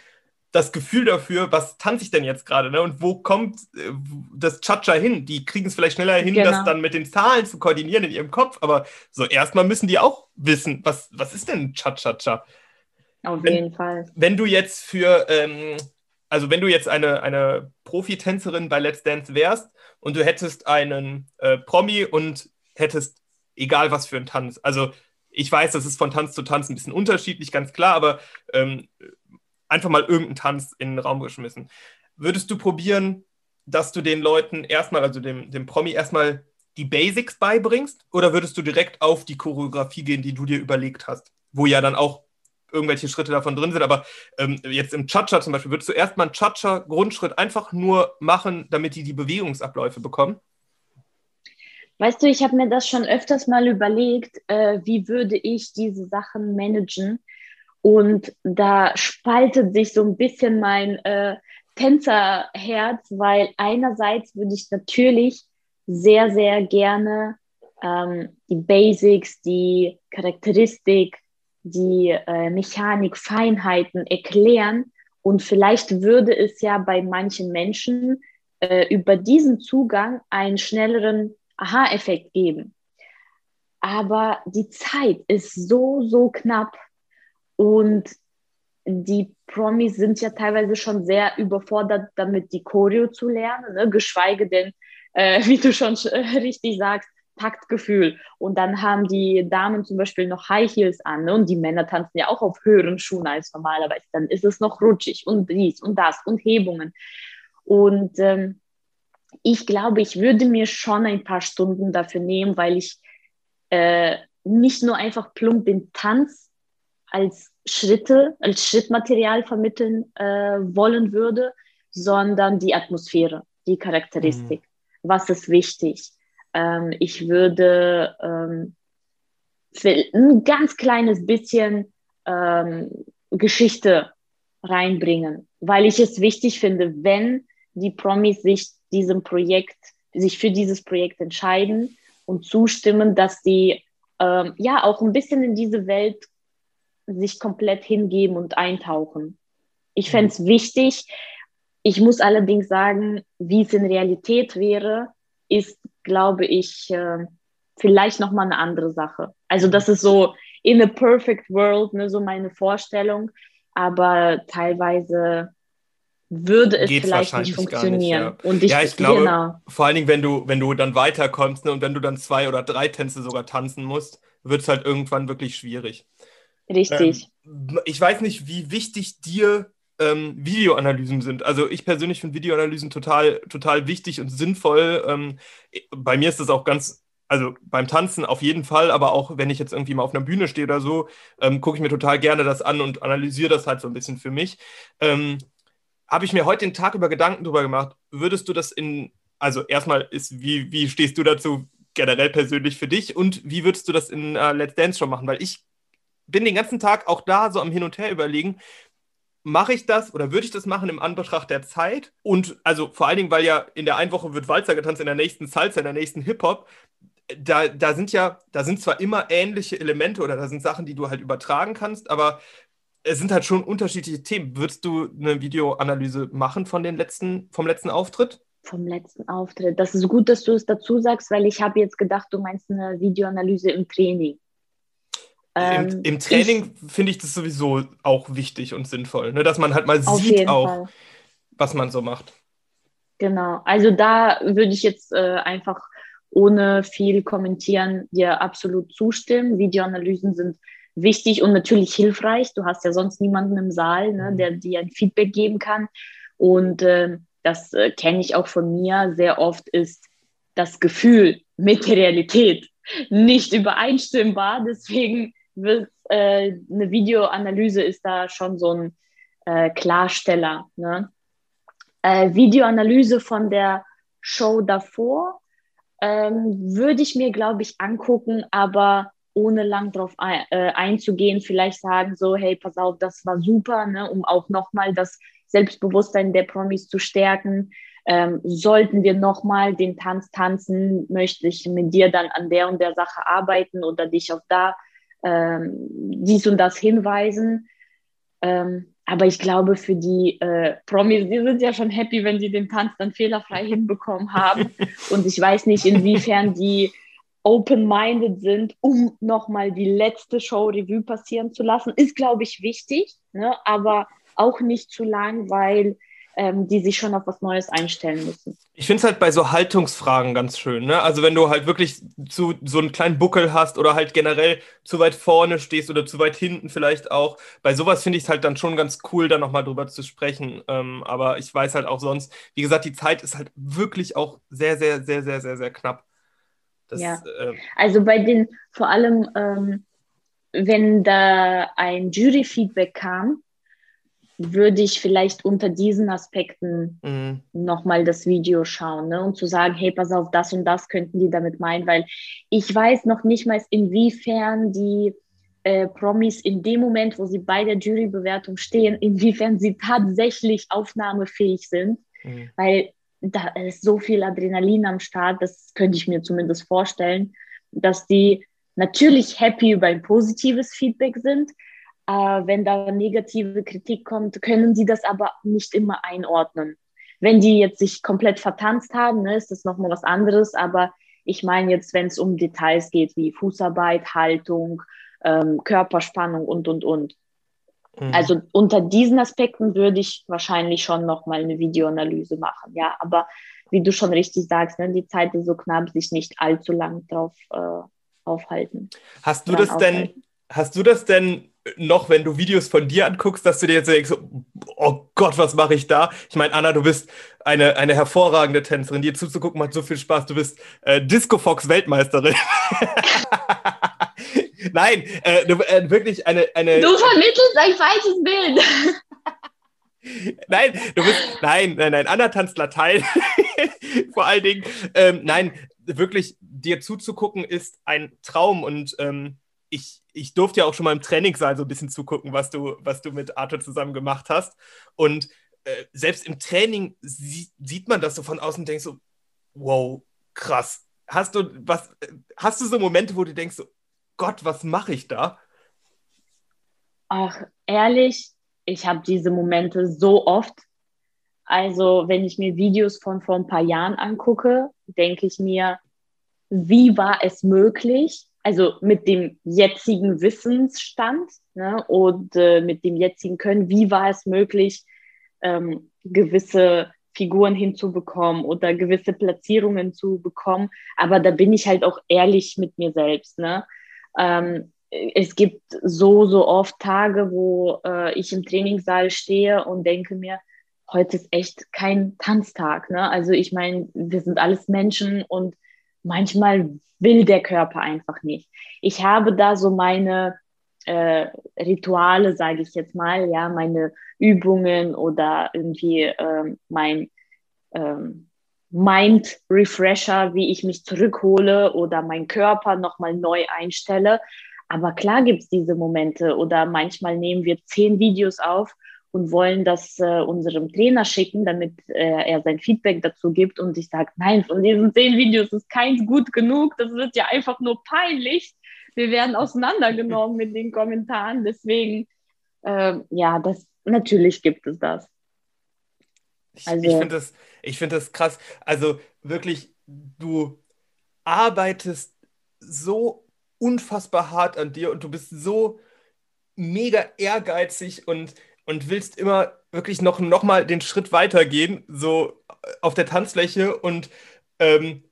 das Gefühl dafür, was tanze ich denn jetzt gerade, ne? Und wo kommt äh, das Cha-Cha hin? Die kriegen es vielleicht schneller hin, genau. das dann mit den Zahlen zu koordinieren in ihrem Kopf, aber so erstmal müssen die auch wissen, was, was ist denn Cha-Cha-Cha? Auf wenn, jeden Fall. Wenn du jetzt für ähm, also wenn du jetzt eine, eine Profitänzerin bei Let's Dance wärst und du hättest einen äh, Promi und hättest egal was für einen Tanz. Also ich weiß, das ist von Tanz zu Tanz ein bisschen unterschiedlich, ganz klar, aber ähm, einfach mal irgendeinen Tanz in den Raum geschmissen. Würdest du probieren, dass du den Leuten erstmal, also dem, dem Promi erstmal die Basics beibringst oder würdest du direkt auf die Choreografie gehen, die du dir überlegt hast? Wo ja dann auch irgendwelche Schritte davon drin sind, aber ähm, jetzt im Cha-Cha zum Beispiel, würdest du erstmal einen Cha-Cha-Grundschritt einfach nur machen, damit die die Bewegungsabläufe bekommen? Weißt du, ich habe mir das schon öfters mal überlegt, äh, wie würde ich diese Sachen managen. Und da spaltet sich so ein bisschen mein äh, Tänzerherz, weil einerseits würde ich natürlich sehr, sehr gerne ähm, die Basics, die Charakteristik, die äh, Mechanik, Feinheiten erklären. Und vielleicht würde es ja bei manchen Menschen äh, über diesen Zugang einen schnelleren Aha-Effekt geben. Aber die Zeit ist so, so knapp und die Promis sind ja teilweise schon sehr überfordert, damit die Choreo zu lernen, ne? geschweige denn, äh, wie du schon äh, richtig sagst, Taktgefühl. Und dann haben die Damen zum Beispiel noch High Heels an ne? und die Männer tanzen ja auch auf höheren Schuhen als normalerweise. Dann ist es noch rutschig und dies und das und Hebungen. Und ähm, ich glaube, ich würde mir schon ein paar Stunden dafür nehmen, weil ich äh, nicht nur einfach plump den Tanz als Schritte, als Schrittmaterial vermitteln äh, wollen würde, sondern die Atmosphäre, die Charakteristik. Mhm. Was ist wichtig? Ähm, ich würde ähm, ein ganz kleines bisschen ähm, Geschichte reinbringen, weil ich es wichtig finde, wenn die Promis sich diesem Projekt, sich für dieses Projekt entscheiden und zustimmen, dass sie ähm, ja auch ein bisschen in diese Welt sich komplett hingeben und eintauchen. Ich fände es wichtig. Ich muss allerdings sagen, wie es in Realität wäre, ist, glaube ich, äh, vielleicht nochmal eine andere Sache. Also das ist so in a perfect world, ne, so meine Vorstellung. Aber teilweise würde es Geht vielleicht nicht funktionieren. Nicht, ja. Und ich, ja, ich glaube, genau. vor allen Dingen, wenn du, wenn du dann weiterkommst ne, und wenn du dann zwei oder drei Tänze sogar tanzen musst, wird es halt irgendwann wirklich schwierig. Richtig. Ähm, ich weiß nicht, wie wichtig dir ähm, Videoanalysen sind. Also ich persönlich finde Videoanalysen total, total wichtig und sinnvoll. Ähm, bei mir ist das auch ganz also beim Tanzen auf jeden Fall, aber auch wenn ich jetzt irgendwie mal auf einer Bühne stehe oder so, ähm, gucke ich mir total gerne das an und analysiere das halt so ein bisschen für mich. Ähm, habe ich mir heute den Tag über Gedanken drüber gemacht. Würdest du das in, also erstmal ist, wie, wie stehst du dazu generell persönlich für dich und wie würdest du das in uh, Let's Dance schon machen? Weil ich bin den ganzen Tag auch da so am Hin und Her überlegen, mache ich das oder würde ich das machen im Anbetracht der Zeit? Und also vor allen Dingen, weil ja in der einen Woche wird Walzer getanzt, in der nächsten Salsa, in der nächsten Hip-Hop. Da, da sind ja, da sind zwar immer ähnliche Elemente oder da sind Sachen, die du halt übertragen kannst, aber es sind halt schon unterschiedliche Themen. Würdest du eine Videoanalyse machen von den letzten, vom letzten Auftritt? Vom letzten Auftritt. Das ist gut, dass du es dazu sagst, weil ich habe jetzt gedacht, du meinst eine Videoanalyse im Training. Ähm, Im, Im, Training finde ich das sowieso auch wichtig und sinnvoll, ne? dass man halt mal sieht auch, Fall. was man so macht. Genau, also da würde ich jetzt äh, einfach ohne viel kommentieren dir absolut zustimmen. Videoanalysen sind wichtig und natürlich hilfreich. Du hast ja sonst niemanden im Saal, ne, mhm. der dir ein Feedback geben kann. Und äh, das äh, kenne ich auch von mir. Sehr oft ist das Gefühl mit der Realität nicht übereinstimmbar. Deswegen wird äh, eine Videoanalyse ist da schon so ein äh, Klarsteller. Ne? Äh, Videoanalyse von der Show davor ähm, würde ich mir, glaube ich, angucken, aber ohne lang drauf ein, äh, einzugehen, vielleicht sagen so, hey, pass auf, das war super, ne, um auch nochmal das Selbstbewusstsein der Promis zu stärken. Ähm, sollten wir nochmal den Tanz tanzen, möchte ich mit dir dann an der und der Sache arbeiten oder dich auf da ähm, dies und das hinweisen. Ähm, aber ich glaube, für die äh, Promis, die sind ja schon happy, wenn sie den Tanz dann fehlerfrei hinbekommen haben. Und ich weiß nicht, inwiefern die open-minded sind, um nochmal die letzte Show Revue passieren zu lassen, ist, glaube ich, wichtig, ne? aber auch nicht zu lang, weil ähm, die sich schon auf was Neues einstellen müssen. Ich finde es halt bei so Haltungsfragen ganz schön. Ne? Also wenn du halt wirklich zu, so einen kleinen Buckel hast oder halt generell zu weit vorne stehst oder zu weit hinten vielleicht auch. Bei sowas finde ich es halt dann schon ganz cool, da nochmal drüber zu sprechen. Ähm, aber ich weiß halt auch sonst, wie gesagt, die Zeit ist halt wirklich auch sehr, sehr, sehr, sehr, sehr, sehr knapp. Das, ja. Äh, also bei den vor allem ähm, wenn da ein Jury-Feedback kam, würde ich vielleicht unter diesen Aspekten mhm. nochmal das Video schauen ne? und zu sagen, hey, pass auf, das und das könnten die damit meinen, weil ich weiß noch nicht mal, inwiefern die äh, Promis in dem Moment, wo sie bei der Jurybewertung stehen, inwiefern sie tatsächlich aufnahmefähig sind, mhm. weil da ist so viel Adrenalin am Start, das könnte ich mir zumindest vorstellen, dass die natürlich happy über ein positives Feedback sind, wenn da negative Kritik kommt, können sie das aber nicht immer einordnen. Wenn die jetzt sich komplett vertanzt haben, ne, ist das nochmal was anderes. Aber ich meine jetzt, wenn es um Details geht, wie Fußarbeit, Haltung, ähm, Körperspannung und, und, und. Mhm. Also unter diesen Aspekten würde ich wahrscheinlich schon nochmal eine Videoanalyse machen. Ja, aber wie du schon richtig sagst, ne, die Zeit ist so knapp, sich nicht allzu lang drauf äh, aufhalten. Hast du das aufhalten. denn, hast du das denn noch, wenn du Videos von dir anguckst, dass du dir jetzt denkst, oh Gott, was mache ich da? Ich meine, Anna, du bist eine, eine hervorragende Tänzerin. Dir zuzugucken macht so viel Spaß. Du bist äh, Disco Fox Weltmeisterin. nein, äh, du, äh, wirklich eine, eine. Du vermittelst ein falsches Bild. nein, du bist. Nein, nein, nein. Anna tanzt Latein. Vor allen Dingen. Ähm, nein, wirklich, dir zuzugucken ist ein Traum und ähm, ich, ich durfte ja auch schon mal im Trainingssaal so ein bisschen zugucken, was du, was du mit Arthur zusammen gemacht hast. Und äh, selbst im Training sie, sieht man das so von außen und denkst so, wow, krass. Hast du, was, hast du so Momente, wo du denkst so, Gott, was mache ich da? Ach, ehrlich, ich habe diese Momente so oft. Also, wenn ich mir Videos von vor ein paar Jahren angucke, denke ich mir, wie war es möglich, also mit dem jetzigen Wissensstand ne, und äh, mit dem jetzigen Können, wie war es möglich, ähm, gewisse Figuren hinzubekommen oder gewisse Platzierungen zu bekommen. Aber da bin ich halt auch ehrlich mit mir selbst. Ne? Ähm, es gibt so, so oft Tage, wo äh, ich im Trainingssaal stehe und denke mir, heute ist echt kein Tanztag. Ne? Also ich meine, wir sind alles Menschen und manchmal will der Körper einfach nicht. Ich habe da so meine äh, Rituale, sage ich jetzt mal, ja, meine Übungen oder irgendwie ähm, mein ähm, Mind Refresher, wie ich mich zurückhole oder meinen Körper nochmal neu einstelle. Aber klar gibt es diese Momente oder manchmal nehmen wir zehn Videos auf und wollen das äh, unserem Trainer schicken, damit äh, er sein Feedback dazu gibt. Und ich sage, nein, von diesen zehn Videos ist keins gut genug. Das wird ja einfach nur peinlich. Wir werden auseinandergenommen mit den Kommentaren. Deswegen, äh, ja, das natürlich gibt es das. Also, ich, ich finde das, find das krass. Also wirklich, du arbeitest so unfassbar hart an dir und du bist so mega ehrgeizig und und willst immer wirklich noch, noch mal den Schritt weiter gehen, so auf der Tanzfläche und ähm,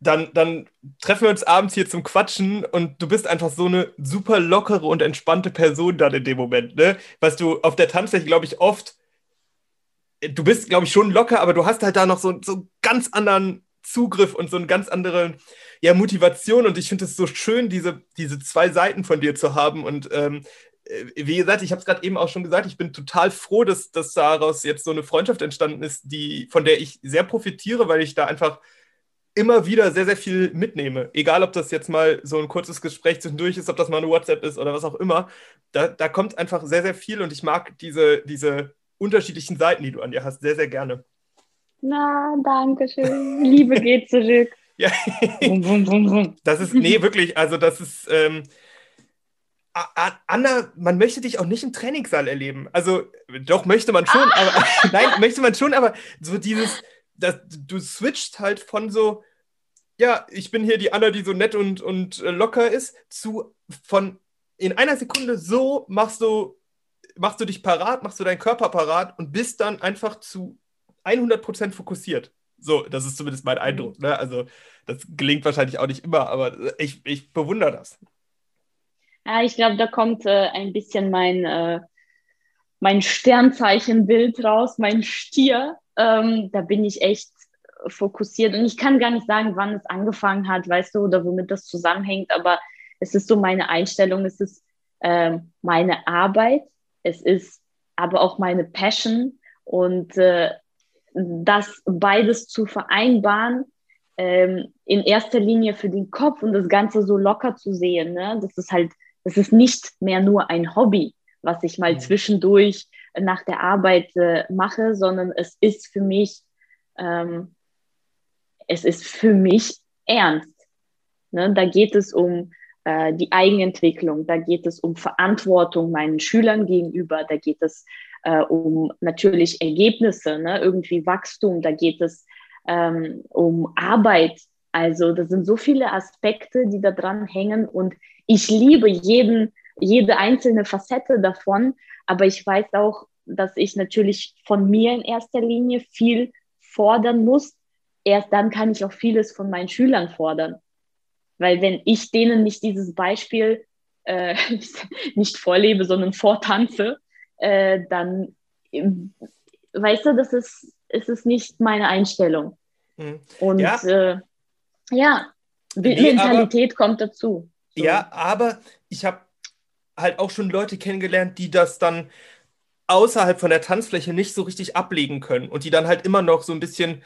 dann, dann treffen wir uns abends hier zum Quatschen und du bist einfach so eine super lockere und entspannte Person dann in dem Moment, ne? Was du auf der Tanzfläche, glaube ich, oft, du bist, glaube ich, schon locker, aber du hast halt da noch so, so einen ganz anderen Zugriff und so eine ganz andere ja, Motivation und ich finde es so schön, diese, diese zwei Seiten von dir zu haben und ähm, äh, wie gesagt, ich habe es gerade eben auch schon gesagt, ich bin total froh, dass, dass daraus jetzt so eine Freundschaft entstanden ist, die, von der ich sehr profitiere, weil ich da einfach immer wieder sehr, sehr viel mitnehme. Egal, ob das jetzt mal so ein kurzes Gespräch zwischendurch ist, ob das mal eine WhatsApp ist oder was auch immer. Da, da kommt einfach sehr, sehr viel und ich mag diese, diese unterschiedlichen Seiten, die du an dir hast, sehr, sehr gerne. Na, danke schön. Liebe geht zurück. ja. das ist, nee, wirklich, also das ist, ähm, Anna, man möchte dich auch nicht im Trainingssaal erleben. Also, doch möchte man schon, ah. aber nein, möchte man schon, aber so dieses, das, du switcht halt von so, ja, ich bin hier die Anna, die so nett und, und äh, locker ist, zu von in einer Sekunde so machst du, machst du dich parat, machst du deinen Körper parat und bist dann einfach zu 100% fokussiert. So, das ist zumindest mein Eindruck. Ne? Also, das gelingt wahrscheinlich auch nicht immer, aber ich, ich bewundere das. Ja, ich glaube, da kommt äh, ein bisschen mein, äh, mein Sternzeichenbild raus, mein Stier. Ähm, da bin ich echt fokussiert und ich kann gar nicht sagen, wann es angefangen hat, weißt du, oder womit das zusammenhängt, aber es ist so meine Einstellung, es ist äh, meine Arbeit, es ist aber auch meine Passion und äh, das beides zu vereinbaren, ähm, in erster Linie für den Kopf und das Ganze so locker zu sehen. Ne? Das ist halt, das ist nicht mehr nur ein Hobby, was ich mal mhm. zwischendurch nach der Arbeit äh, mache, sondern es ist für mich, ähm, es ist für mich ernst. Ne? Da geht es um äh, die Eigenentwicklung, da geht es um Verantwortung meinen Schülern gegenüber, da geht es äh, um natürlich Ergebnisse, ne? irgendwie Wachstum, da geht es ähm, um Arbeit. Also das sind so viele Aspekte, die da dran hängen und ich liebe jeden, jede einzelne Facette davon, aber ich weiß auch, dass ich natürlich von mir in erster Linie viel fordern muss. Erst dann kann ich auch vieles von meinen Schülern fordern. Weil wenn ich denen nicht dieses Beispiel äh, nicht vorlebe, sondern vortanze, äh, dann, weißt du, das ist, ist es nicht meine Einstellung. Mhm. Und ja, äh, ja nee, Mentalität kommt dazu. So. Ja, aber ich habe halt auch schon Leute kennengelernt, die das dann außerhalb von der Tanzfläche nicht so richtig ablegen können und die dann halt immer noch so ein bisschen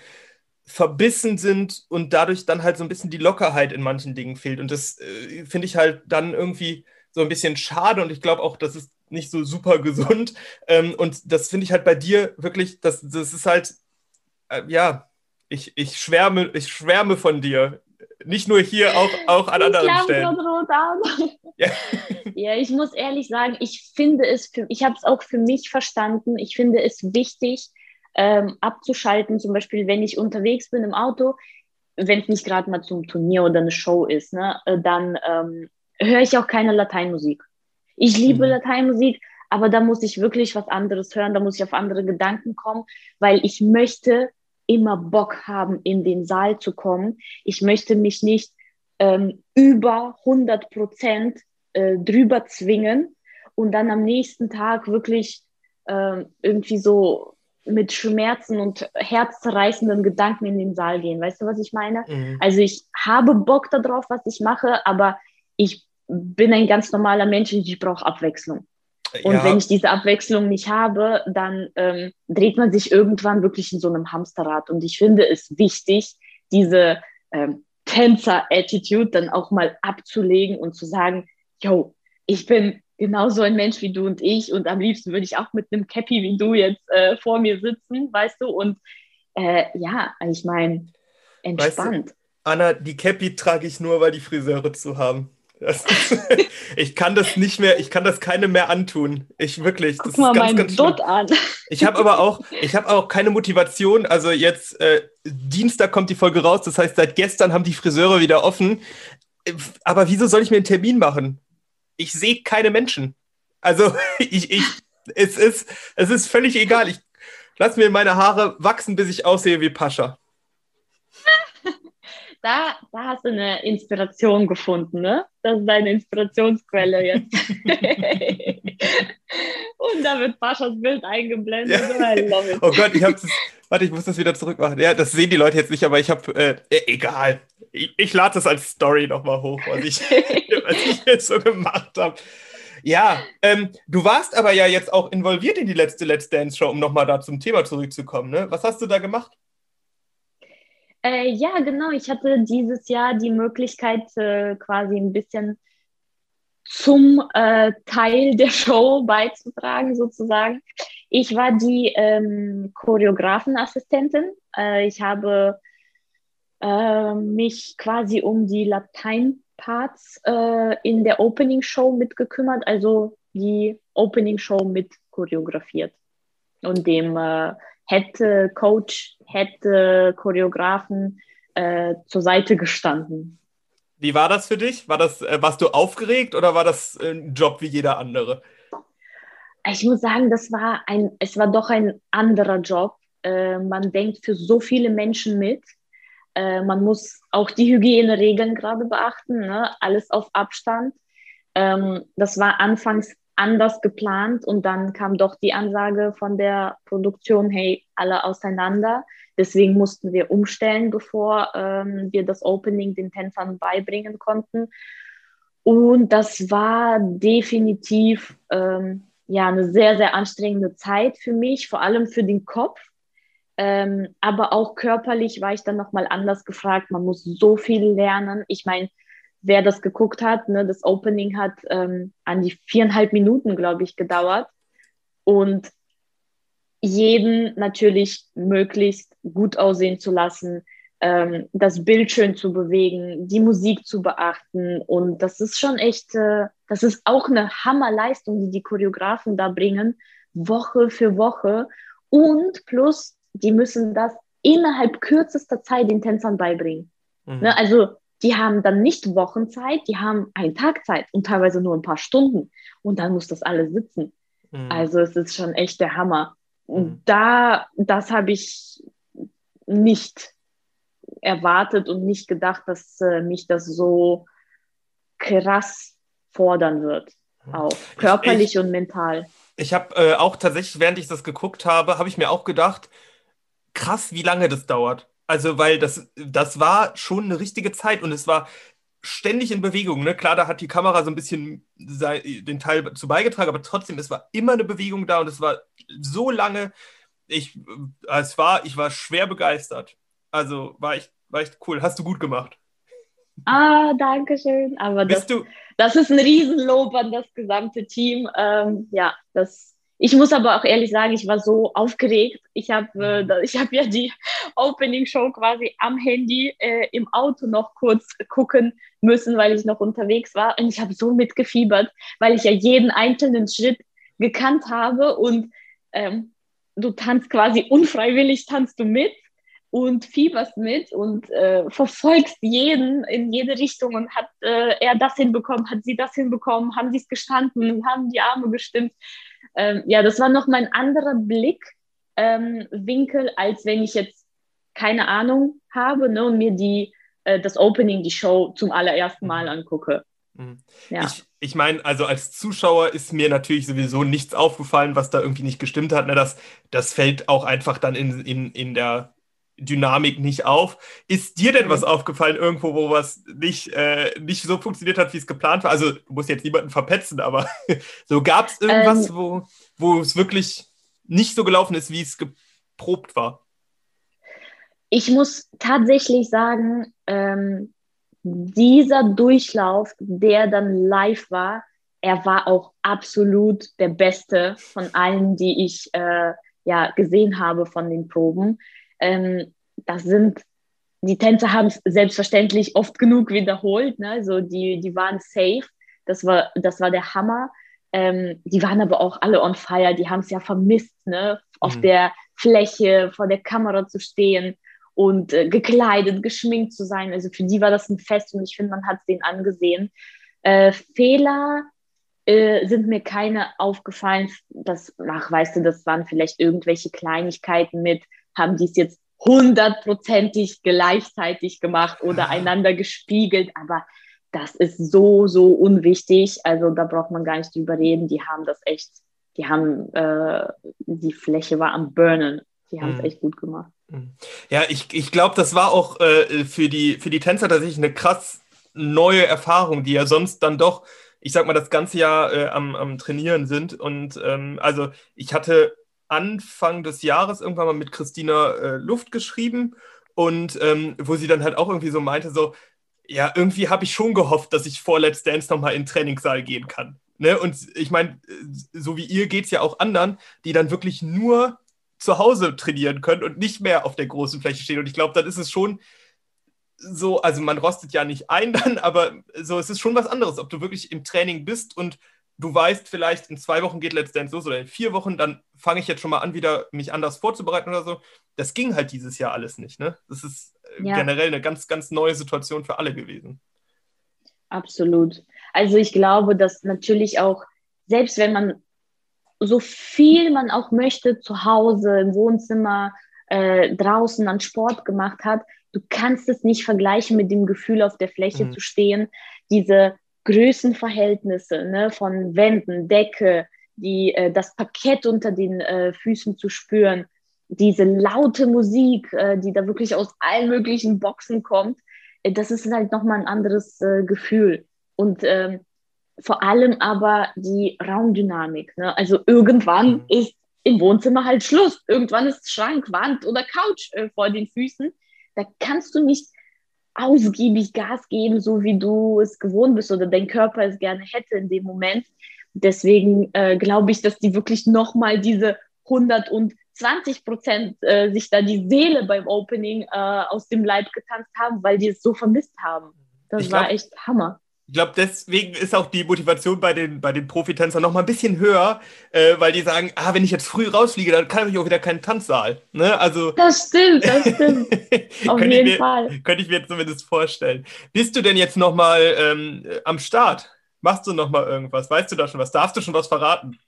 verbissen sind und dadurch dann halt so ein bisschen die Lockerheit in manchen Dingen fehlt. Und das äh, finde ich halt dann irgendwie so ein bisschen schade und ich glaube auch, das ist nicht so super gesund. Ähm, und das finde ich halt bei dir wirklich, das, das ist halt, äh, ja, ich, ich, schwärme, ich schwärme von dir. Nicht nur hier, auch, auch an anderen ich Stellen. Ja. ja, ich muss ehrlich sagen, ich finde es, für, ich habe es auch für mich verstanden. Ich finde es wichtig, ähm, abzuschalten, zum Beispiel, wenn ich unterwegs bin im Auto, wenn es nicht gerade mal zum Turnier oder eine Show ist, ne, äh, dann ähm, höre ich auch keine Lateinmusik. Ich liebe mhm. Lateinmusik, aber da muss ich wirklich was anderes hören, da muss ich auf andere Gedanken kommen, weil ich möchte immer Bock haben, in den Saal zu kommen. Ich möchte mich nicht ähm, über 100 Prozent äh, drüber zwingen und dann am nächsten Tag wirklich äh, irgendwie so mit Schmerzen und herzzerreißenden Gedanken in den Saal gehen. Weißt du, was ich meine? Mhm. Also ich habe Bock darauf, was ich mache, aber ich bin ein ganz normaler Mensch und ich brauche Abwechslung. Und ja. wenn ich diese Abwechslung nicht habe, dann ähm, dreht man sich irgendwann wirklich in so einem Hamsterrad. Und ich finde es wichtig, diese ähm, Tänzer-Attitude dann auch mal abzulegen und zu sagen, yo, ich bin genauso ein Mensch wie du und ich und am liebsten würde ich auch mit einem Cappy wie du jetzt äh, vor mir sitzen, weißt du? Und äh, ja, ich meine, entspannt. Weißt du, Anna, die Cappy trage ich nur, weil die Friseure zu haben. Ist, ich kann das nicht mehr, ich kann das keinem mehr antun. Ich wirklich. Das Guck mal ganz, ganz Dutt an. Ich habe aber auch, ich habe auch keine Motivation. Also jetzt äh, Dienstag kommt die Folge raus. Das heißt, seit gestern haben die Friseure wieder offen. Aber wieso soll ich mir einen Termin machen? Ich sehe keine Menschen. Also ich, ich, es ist, es ist völlig egal. Ich lasse mir meine Haare wachsen, bis ich aussehe wie Pascha da, da hast du eine Inspiration gefunden, ne? Das ist deine Inspirationsquelle jetzt. Und da wird Paschas Bild eingeblendet. Ja. Oh Gott, ich habe. Warte, ich muss das wieder zurückmachen. Ja, das sehen die Leute jetzt nicht, aber ich habe. Äh, egal. Ich, ich lade das als Story nochmal hoch, was ich, was ich jetzt so gemacht habe. Ja, ähm, du warst aber ja jetzt auch involviert in die letzte Let's Dance Show, um nochmal da zum Thema zurückzukommen. Ne? Was hast du da gemacht? Äh, ja, genau. Ich hatte dieses Jahr die Möglichkeit, äh, quasi ein bisschen zum äh, Teil der Show beizutragen, sozusagen. Ich war die ähm, Choreografenassistentin. Äh, ich habe äh, mich quasi um die Latein-Parts äh, in der Opening-Show mitgekümmert, also die Opening-Show mit choreografiert und dem hätte Coach, hätte Choreografen äh, zur Seite gestanden. Wie war das für dich? War das, äh, warst du aufgeregt oder war das ein Job wie jeder andere? Ich muss sagen, das war ein, es war doch ein anderer Job. Äh, man denkt für so viele Menschen mit. Äh, man muss auch die Hygieneregeln gerade beachten, ne? alles auf Abstand. Ähm, das war anfangs anders geplant und dann kam doch die Ansage von der Produktion, hey, alle auseinander. Deswegen mussten wir umstellen, bevor ähm, wir das Opening den Tänzern beibringen konnten. Und das war definitiv ähm, ja, eine sehr, sehr anstrengende Zeit für mich, vor allem für den Kopf. Ähm, aber auch körperlich war ich dann nochmal anders gefragt. Man muss so viel lernen. Ich meine, wer das geguckt hat, ne, das Opening hat ähm, an die viereinhalb Minuten, glaube ich, gedauert. Und jeden natürlich möglichst gut aussehen zu lassen, ähm, das Bild schön zu bewegen, die Musik zu beachten. Und das ist schon echt, äh, das ist auch eine Hammerleistung, die die Choreografen da bringen, Woche für Woche. Und plus, die müssen das innerhalb kürzester Zeit den Tänzern beibringen. Mhm. Ne, also die haben dann nicht Wochenzeit, die haben einen Tag Zeit und teilweise nur ein paar Stunden. Und dann muss das alles sitzen. Mhm. Also es ist schon echt der Hammer. Mhm. Da, das habe ich nicht erwartet und nicht gedacht, dass äh, mich das so krass fordern wird. Mhm. Auch körperlich ich, ich, und mental. Ich habe äh, auch tatsächlich, während ich das geguckt habe, habe ich mir auch gedacht, krass, wie lange das dauert. Also, weil das, das war schon eine richtige Zeit und es war ständig in Bewegung. Ne? Klar, da hat die Kamera so ein bisschen den Teil zu beigetragen, aber trotzdem, es war immer eine Bewegung da und es war so lange. Ich, äh, es war, ich war schwer begeistert. Also war ich war echt cool. Hast du gut gemacht. Ah, danke schön. Aber das, du? das ist ein Riesenlob an das gesamte Team. Ähm, ja, das, ich muss aber auch ehrlich sagen, ich war so aufgeregt. Ich habe äh, mhm. hab ja die Opening Show quasi am Handy äh, im Auto noch kurz gucken müssen, weil ich noch unterwegs war. Und ich habe so mitgefiebert, weil ich ja jeden einzelnen Schritt gekannt habe und ähm, du tanzt quasi unfreiwillig, tanzt du mit und fieberst mit und äh, verfolgst jeden in jede Richtung und hat äh, er das hinbekommen, hat sie das hinbekommen, haben sie es gestanden, haben die Arme gestimmt. Ähm, ja, das war noch mal ein anderer Blickwinkel, ähm, als wenn ich jetzt keine Ahnung habe ne, und mir die, äh, das Opening, die Show zum allerersten Mal angucke. Mhm. Ja. Ich, ich meine, also als Zuschauer ist mir natürlich sowieso nichts aufgefallen, was da irgendwie nicht gestimmt hat. Ne? Das, das fällt auch einfach dann in, in, in der Dynamik nicht auf. Ist dir denn was mhm. aufgefallen irgendwo, wo was nicht, äh, nicht so funktioniert hat, wie es geplant war? Also du musst jetzt niemanden verpetzen, aber so gab es irgendwas, ähm, wo, wo es wirklich nicht so gelaufen ist, wie es geprobt war? Ich muss tatsächlich sagen, ähm, dieser Durchlauf, der dann live war, er war auch absolut der beste von allen, die ich äh, ja, gesehen habe von den Proben. Ähm, das sind, die Tänzer haben es selbstverständlich oft genug wiederholt, ne? also die, die waren safe, das war, das war der Hammer. Ähm, die waren aber auch alle on fire, die haben es ja vermisst, ne? auf mhm. der Fläche vor der Kamera zu stehen und äh, gekleidet, geschminkt zu sein. Also für die war das ein Fest und ich finde, man hat es denen angesehen. Äh, Fehler äh, sind mir keine aufgefallen. Das, ach, weißt du, das waren vielleicht irgendwelche Kleinigkeiten mit haben die es jetzt hundertprozentig gleichzeitig gemacht oder einander gespiegelt, aber das ist so, so unwichtig. Also da braucht man gar nicht drüber reden. Die haben das echt, die haben, äh, die Fläche war am Burnen. Die haben es mhm. echt gut gemacht. Mhm. Ja, ich, ich glaube, das war auch äh, für, die, für die Tänzer tatsächlich eine krass neue Erfahrung, die ja sonst dann doch, ich sag mal, das ganze Jahr äh, am, am Trainieren sind. Und ähm, also ich hatte Anfang des Jahres irgendwann mal mit Christina äh, Luft geschrieben und ähm, wo sie dann halt auch irgendwie so meinte, so, ja, irgendwie habe ich schon gehofft, dass ich vor Let's Dance nochmal in den Trainingssaal gehen kann. Ne? Und ich meine, so wie ihr geht es ja auch anderen, die dann wirklich nur zu Hause trainieren können und nicht mehr auf der großen Fläche stehen. Und ich glaube, dann ist es schon so, also man rostet ja nicht ein dann, aber so, es ist schon was anderes, ob du wirklich im Training bist und du weißt vielleicht, in zwei Wochen geht Let's Dance los oder in vier Wochen, dann fange ich jetzt schon mal an, wieder mich anders vorzubereiten oder so. Das ging halt dieses Jahr alles nicht. Ne? Das ist äh, ja. generell eine ganz, ganz neue Situation für alle gewesen. Absolut. Also ich glaube, dass natürlich auch, selbst wenn man so viel man auch möchte, zu Hause, im Wohnzimmer, äh, draußen an Sport gemacht hat, du kannst es nicht vergleichen mit dem Gefühl, auf der Fläche mhm. zu stehen, diese Größenverhältnisse ne, von Wänden, Decke, die, äh, das Parkett unter den äh, Füßen zu spüren, diese laute Musik, äh, die da wirklich aus allen möglichen Boxen kommt, äh, das ist halt nochmal ein anderes äh, Gefühl. Und ähm, vor allem aber die Raumdynamik. Ne? Also irgendwann mhm. ist im Wohnzimmer halt Schluss. Irgendwann ist Schrank, Wand oder Couch äh, vor den Füßen. Da kannst du nicht ausgiebig Gas geben, so wie du es gewohnt bist oder dein Körper es gerne hätte in dem Moment. Deswegen äh, glaube ich, dass die wirklich nochmal diese 120 Prozent äh, sich da die Seele beim Opening äh, aus dem Leib getanzt haben, weil die es so vermisst haben. Das glaub, war echt Hammer. Ich glaube, deswegen ist auch die Motivation bei den, bei den Profitänzern noch mal ein bisschen höher, äh, weil die sagen, ah, wenn ich jetzt früh rausfliege, dann kann ich auch wieder keinen Tanzsaal. Ne? Also, das stimmt, das stimmt. Auf jeden mir, Fall. Könnte ich mir zumindest vorstellen. Bist du denn jetzt noch mal ähm, am Start? Machst du noch mal irgendwas? Weißt du da schon was? Darfst du schon was verraten?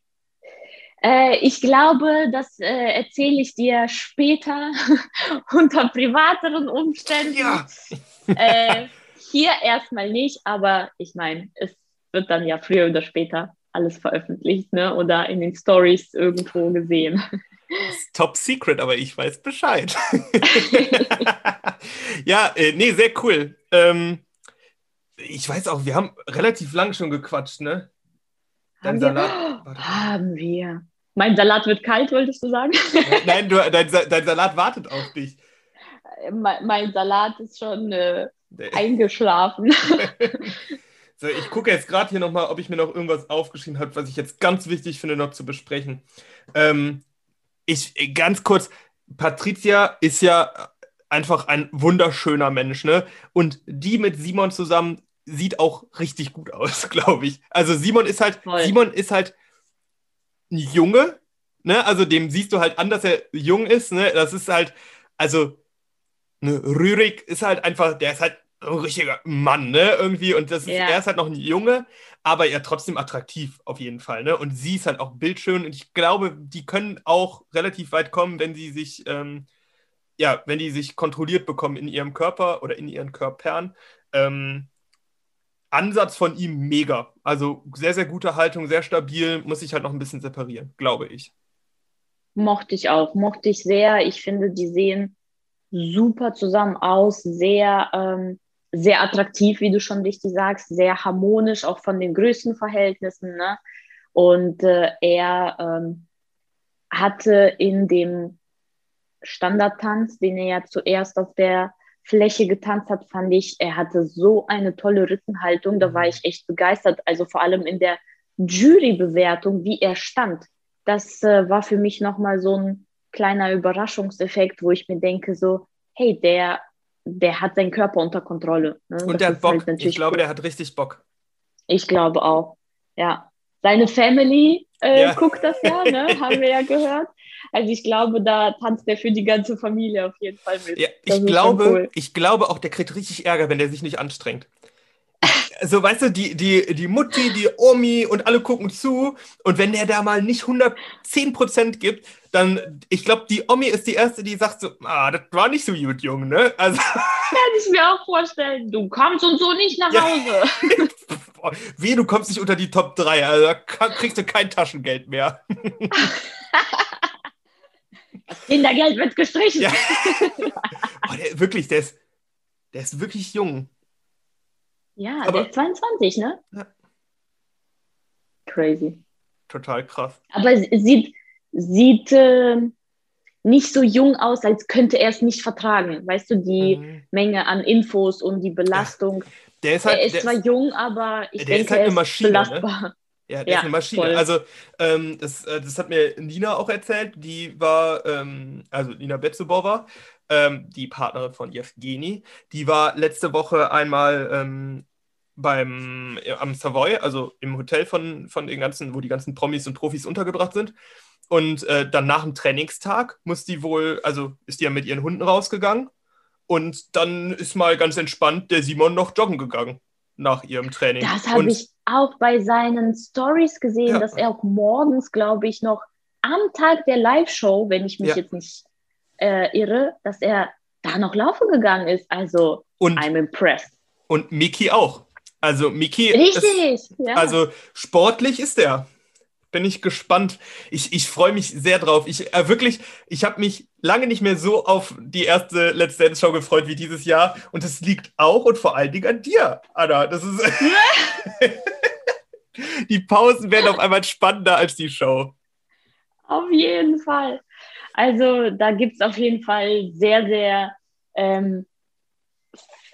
Äh, ich glaube, das äh, erzähle ich dir später unter privateren Umständen. Ja. Äh, hier erstmal nicht, aber ich meine, es wird dann ja früher oder später alles veröffentlicht ne? oder in den Stories irgendwo gesehen. top secret, aber ich weiß Bescheid. ja, äh, nee, sehr cool. Ähm, ich weiß auch, wir haben relativ lang schon gequatscht, ne? Dein haben Salat. Wir? Haben wir. Mein Salat wird kalt, wolltest du sagen? Nein, du, dein, dein Salat wartet auf dich. Mein, mein Salat ist schon äh, eingeschlafen. so, ich gucke jetzt gerade hier nochmal, ob ich mir noch irgendwas aufgeschrieben habe, was ich jetzt ganz wichtig finde, noch zu besprechen. Ähm, ich, ganz kurz, Patricia ist ja einfach ein wunderschöner Mensch, ne? Und die mit Simon zusammen sieht auch richtig gut aus, glaube ich. Also Simon ist halt, Voll. Simon ist halt ein Junge, ne? Also dem siehst du halt an, dass er jung ist, ne? Das ist halt, also ne, Rürik ist halt einfach, der ist halt ein richtiger Mann, ne, irgendwie. Und das ist, ja. er ist halt noch ein Junge, aber ja trotzdem attraktiv auf jeden Fall, ne? Und sie ist halt auch bildschön und ich glaube, die können auch relativ weit kommen, wenn sie sich, ähm, ja, wenn die sich kontrolliert bekommen in ihrem Körper oder in ihren Körpern. Ähm, Ansatz von ihm mega. Also sehr, sehr gute Haltung, sehr stabil, muss sich halt noch ein bisschen separieren, glaube ich. Mochte ich auch, mochte ich sehr. Ich finde, die sehen super zusammen aus, sehr, ähm, sehr attraktiv, wie du schon richtig sagst, sehr harmonisch, auch von den Größenverhältnissen. Ne? Und äh, er ähm, hatte in dem Standardtanz, den er ja zuerst auf der Fläche getanzt hat, fand ich, er hatte so eine tolle Rückenhaltung, da war mhm. ich echt begeistert. Also vor allem in der Jurybewertung, wie er stand. Das äh, war für mich nochmal so ein kleiner Überraschungseffekt, wo ich mir denke, so, hey, der, der hat seinen Körper unter Kontrolle. Ne? Und der hat Bock. Halt ich glaube, der hat richtig Bock. Ich glaube auch, ja. Seine Family äh, ja. guckt das ja, ne? haben wir ja gehört. Also ich glaube, da tanzt der für die ganze Familie auf jeden Fall mit. Ja, ich glaube, cool. ich glaube auch, der kriegt richtig Ärger, wenn der sich nicht anstrengt so weißt du, die, die, die Mutti, die Omi und alle gucken zu. Und wenn der da mal nicht 110% gibt, dann, ich glaube, die Omi ist die Erste, die sagt so, ah, das war nicht so gut, Junge, ne? Also. Kann ich mir auch vorstellen. Du kommst und so nicht nach Hause. Ja. Wie, du kommst nicht unter die Top 3, also da kriegst du kein Taschengeld mehr. Das Kindergeld wird gestrichen. Ja. Oh, der, wirklich, der ist, der ist wirklich jung. Ja, aber, der ist 22, ne? Ja. Crazy. Total krass. Aber sieht, sieht äh, nicht so jung aus, als könnte er es nicht vertragen. Weißt du, die mhm. Menge an Infos und die Belastung. Ja. Der ist halt, er ist zwar ist, jung, aber ich denke, ist halt er ist Maschine, ne? belastbar. Ne? Ja, der ja, ist eine Maschine. Voll. Also, ähm, das, äh, das hat mir Nina auch erzählt. Die war, ähm, also Nina Betzubova, ähm, die Partnerin von Jevgeni, die war letzte Woche einmal ähm, beim, äh, am Savoy, also im Hotel von, von den ganzen, wo die ganzen Promis und Profis untergebracht sind. Und äh, dann nach dem Trainingstag muss die wohl, also ist die ja mit ihren Hunden rausgegangen. Und dann ist mal ganz entspannt der Simon noch joggen gegangen nach ihrem Training. Das habe ich auch bei seinen Stories gesehen, ja. dass er auch morgens, glaube ich, noch am Tag der Live-Show, wenn ich mich ja. jetzt nicht äh, irre, dass er da noch laufen gegangen ist. Also, und, I'm impressed. Und Miki auch. Also, Miki. Richtig, ist, ja. Also, sportlich ist er. bin ich gespannt. Ich, ich freue mich sehr drauf. Ich äh, wirklich, ich habe mich lange nicht mehr so auf die erste Let's Dance Show gefreut wie dieses Jahr. Und es liegt auch und vor allen Dingen an dir, Anna. Das ist. die Pausen werden auf einmal spannender als die Show. Auf jeden Fall. Also da gibt es auf jeden Fall sehr, sehr ähm,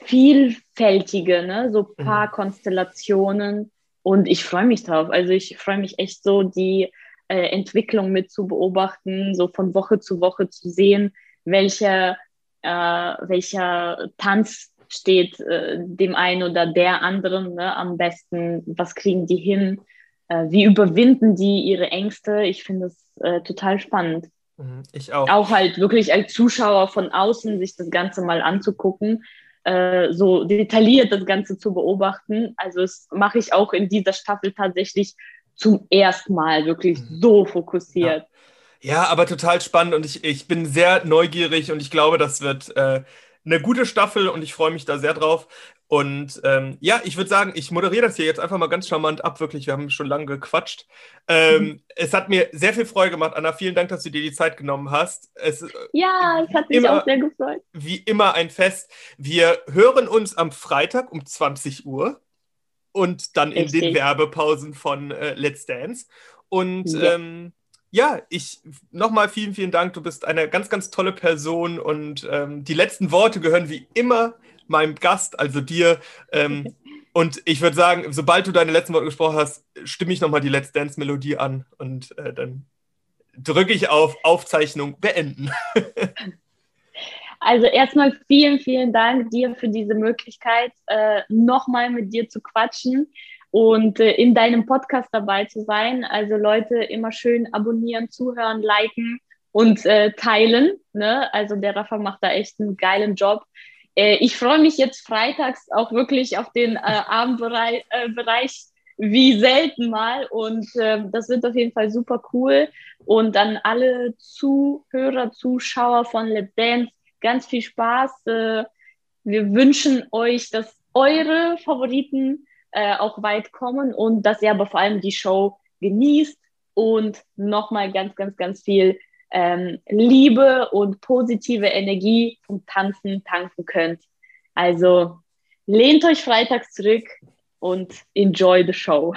vielfältige, ne? so ein paar mhm. Konstellationen. Und ich freue mich drauf. Also ich freue mich echt so, die äh, Entwicklung mit zu beobachten, so von Woche zu Woche zu sehen, welcher, äh, welcher Tanz steht äh, dem einen oder der anderen ne, am besten, was kriegen die hin, äh, wie überwinden die ihre Ängste. Ich finde es äh, total spannend. Mhm, ich auch. Auch halt wirklich als Zuschauer von außen sich das Ganze mal anzugucken, äh, so detailliert das Ganze zu beobachten. Also das mache ich auch in dieser Staffel tatsächlich zum ersten Mal wirklich mhm. so fokussiert. Ja. ja. aber total spannend und ich, ich bin sehr neugierig und ich glaube, das wird äh, eine gute Staffel und ich freue mich da sehr drauf. Und ähm, ja, ich würde sagen, ich moderiere das hier jetzt einfach mal ganz charmant ab. Wirklich, wir haben schon lange gequatscht. Ähm, mhm. Es hat mir sehr viel Freude gemacht, Anna. Vielen Dank, dass du dir die Zeit genommen hast. Es, ja, es hat mich immer, auch sehr gefreut. Wie immer ein Fest. Wir hören uns am Freitag um 20 Uhr und dann in den Werbepausen von äh, Let's Dance. Und ja. ähm, ja, ich nochmal vielen, vielen Dank. Du bist eine ganz, ganz tolle Person und ähm, die letzten Worte gehören wie immer meinem Gast, also dir. Ähm, und ich würde sagen, sobald du deine letzten Worte gesprochen hast, stimme ich nochmal die Let's Dance-Melodie an und äh, dann drücke ich auf Aufzeichnung beenden. Also erstmal vielen, vielen Dank dir für diese Möglichkeit, äh, nochmal mit dir zu quatschen und äh, in deinem Podcast dabei zu sein. Also Leute, immer schön abonnieren, zuhören, liken und äh, teilen. Ne? Also der Rafa macht da echt einen geilen Job. Äh, ich freue mich jetzt freitags auch wirklich auf den äh, Abendbereich äh, wie selten mal und äh, das wird auf jeden Fall super cool. Und dann alle Zuhörer, Zuschauer von Let's Dance, ganz viel Spaß. wir wünschen euch, dass eure Favoriten äh, auch weit kommen und dass ihr aber vor allem die Show genießt und nochmal ganz, ganz, ganz viel ähm, Liebe und positive Energie vom Tanzen tanken könnt. Also lehnt euch freitags zurück und enjoy the show.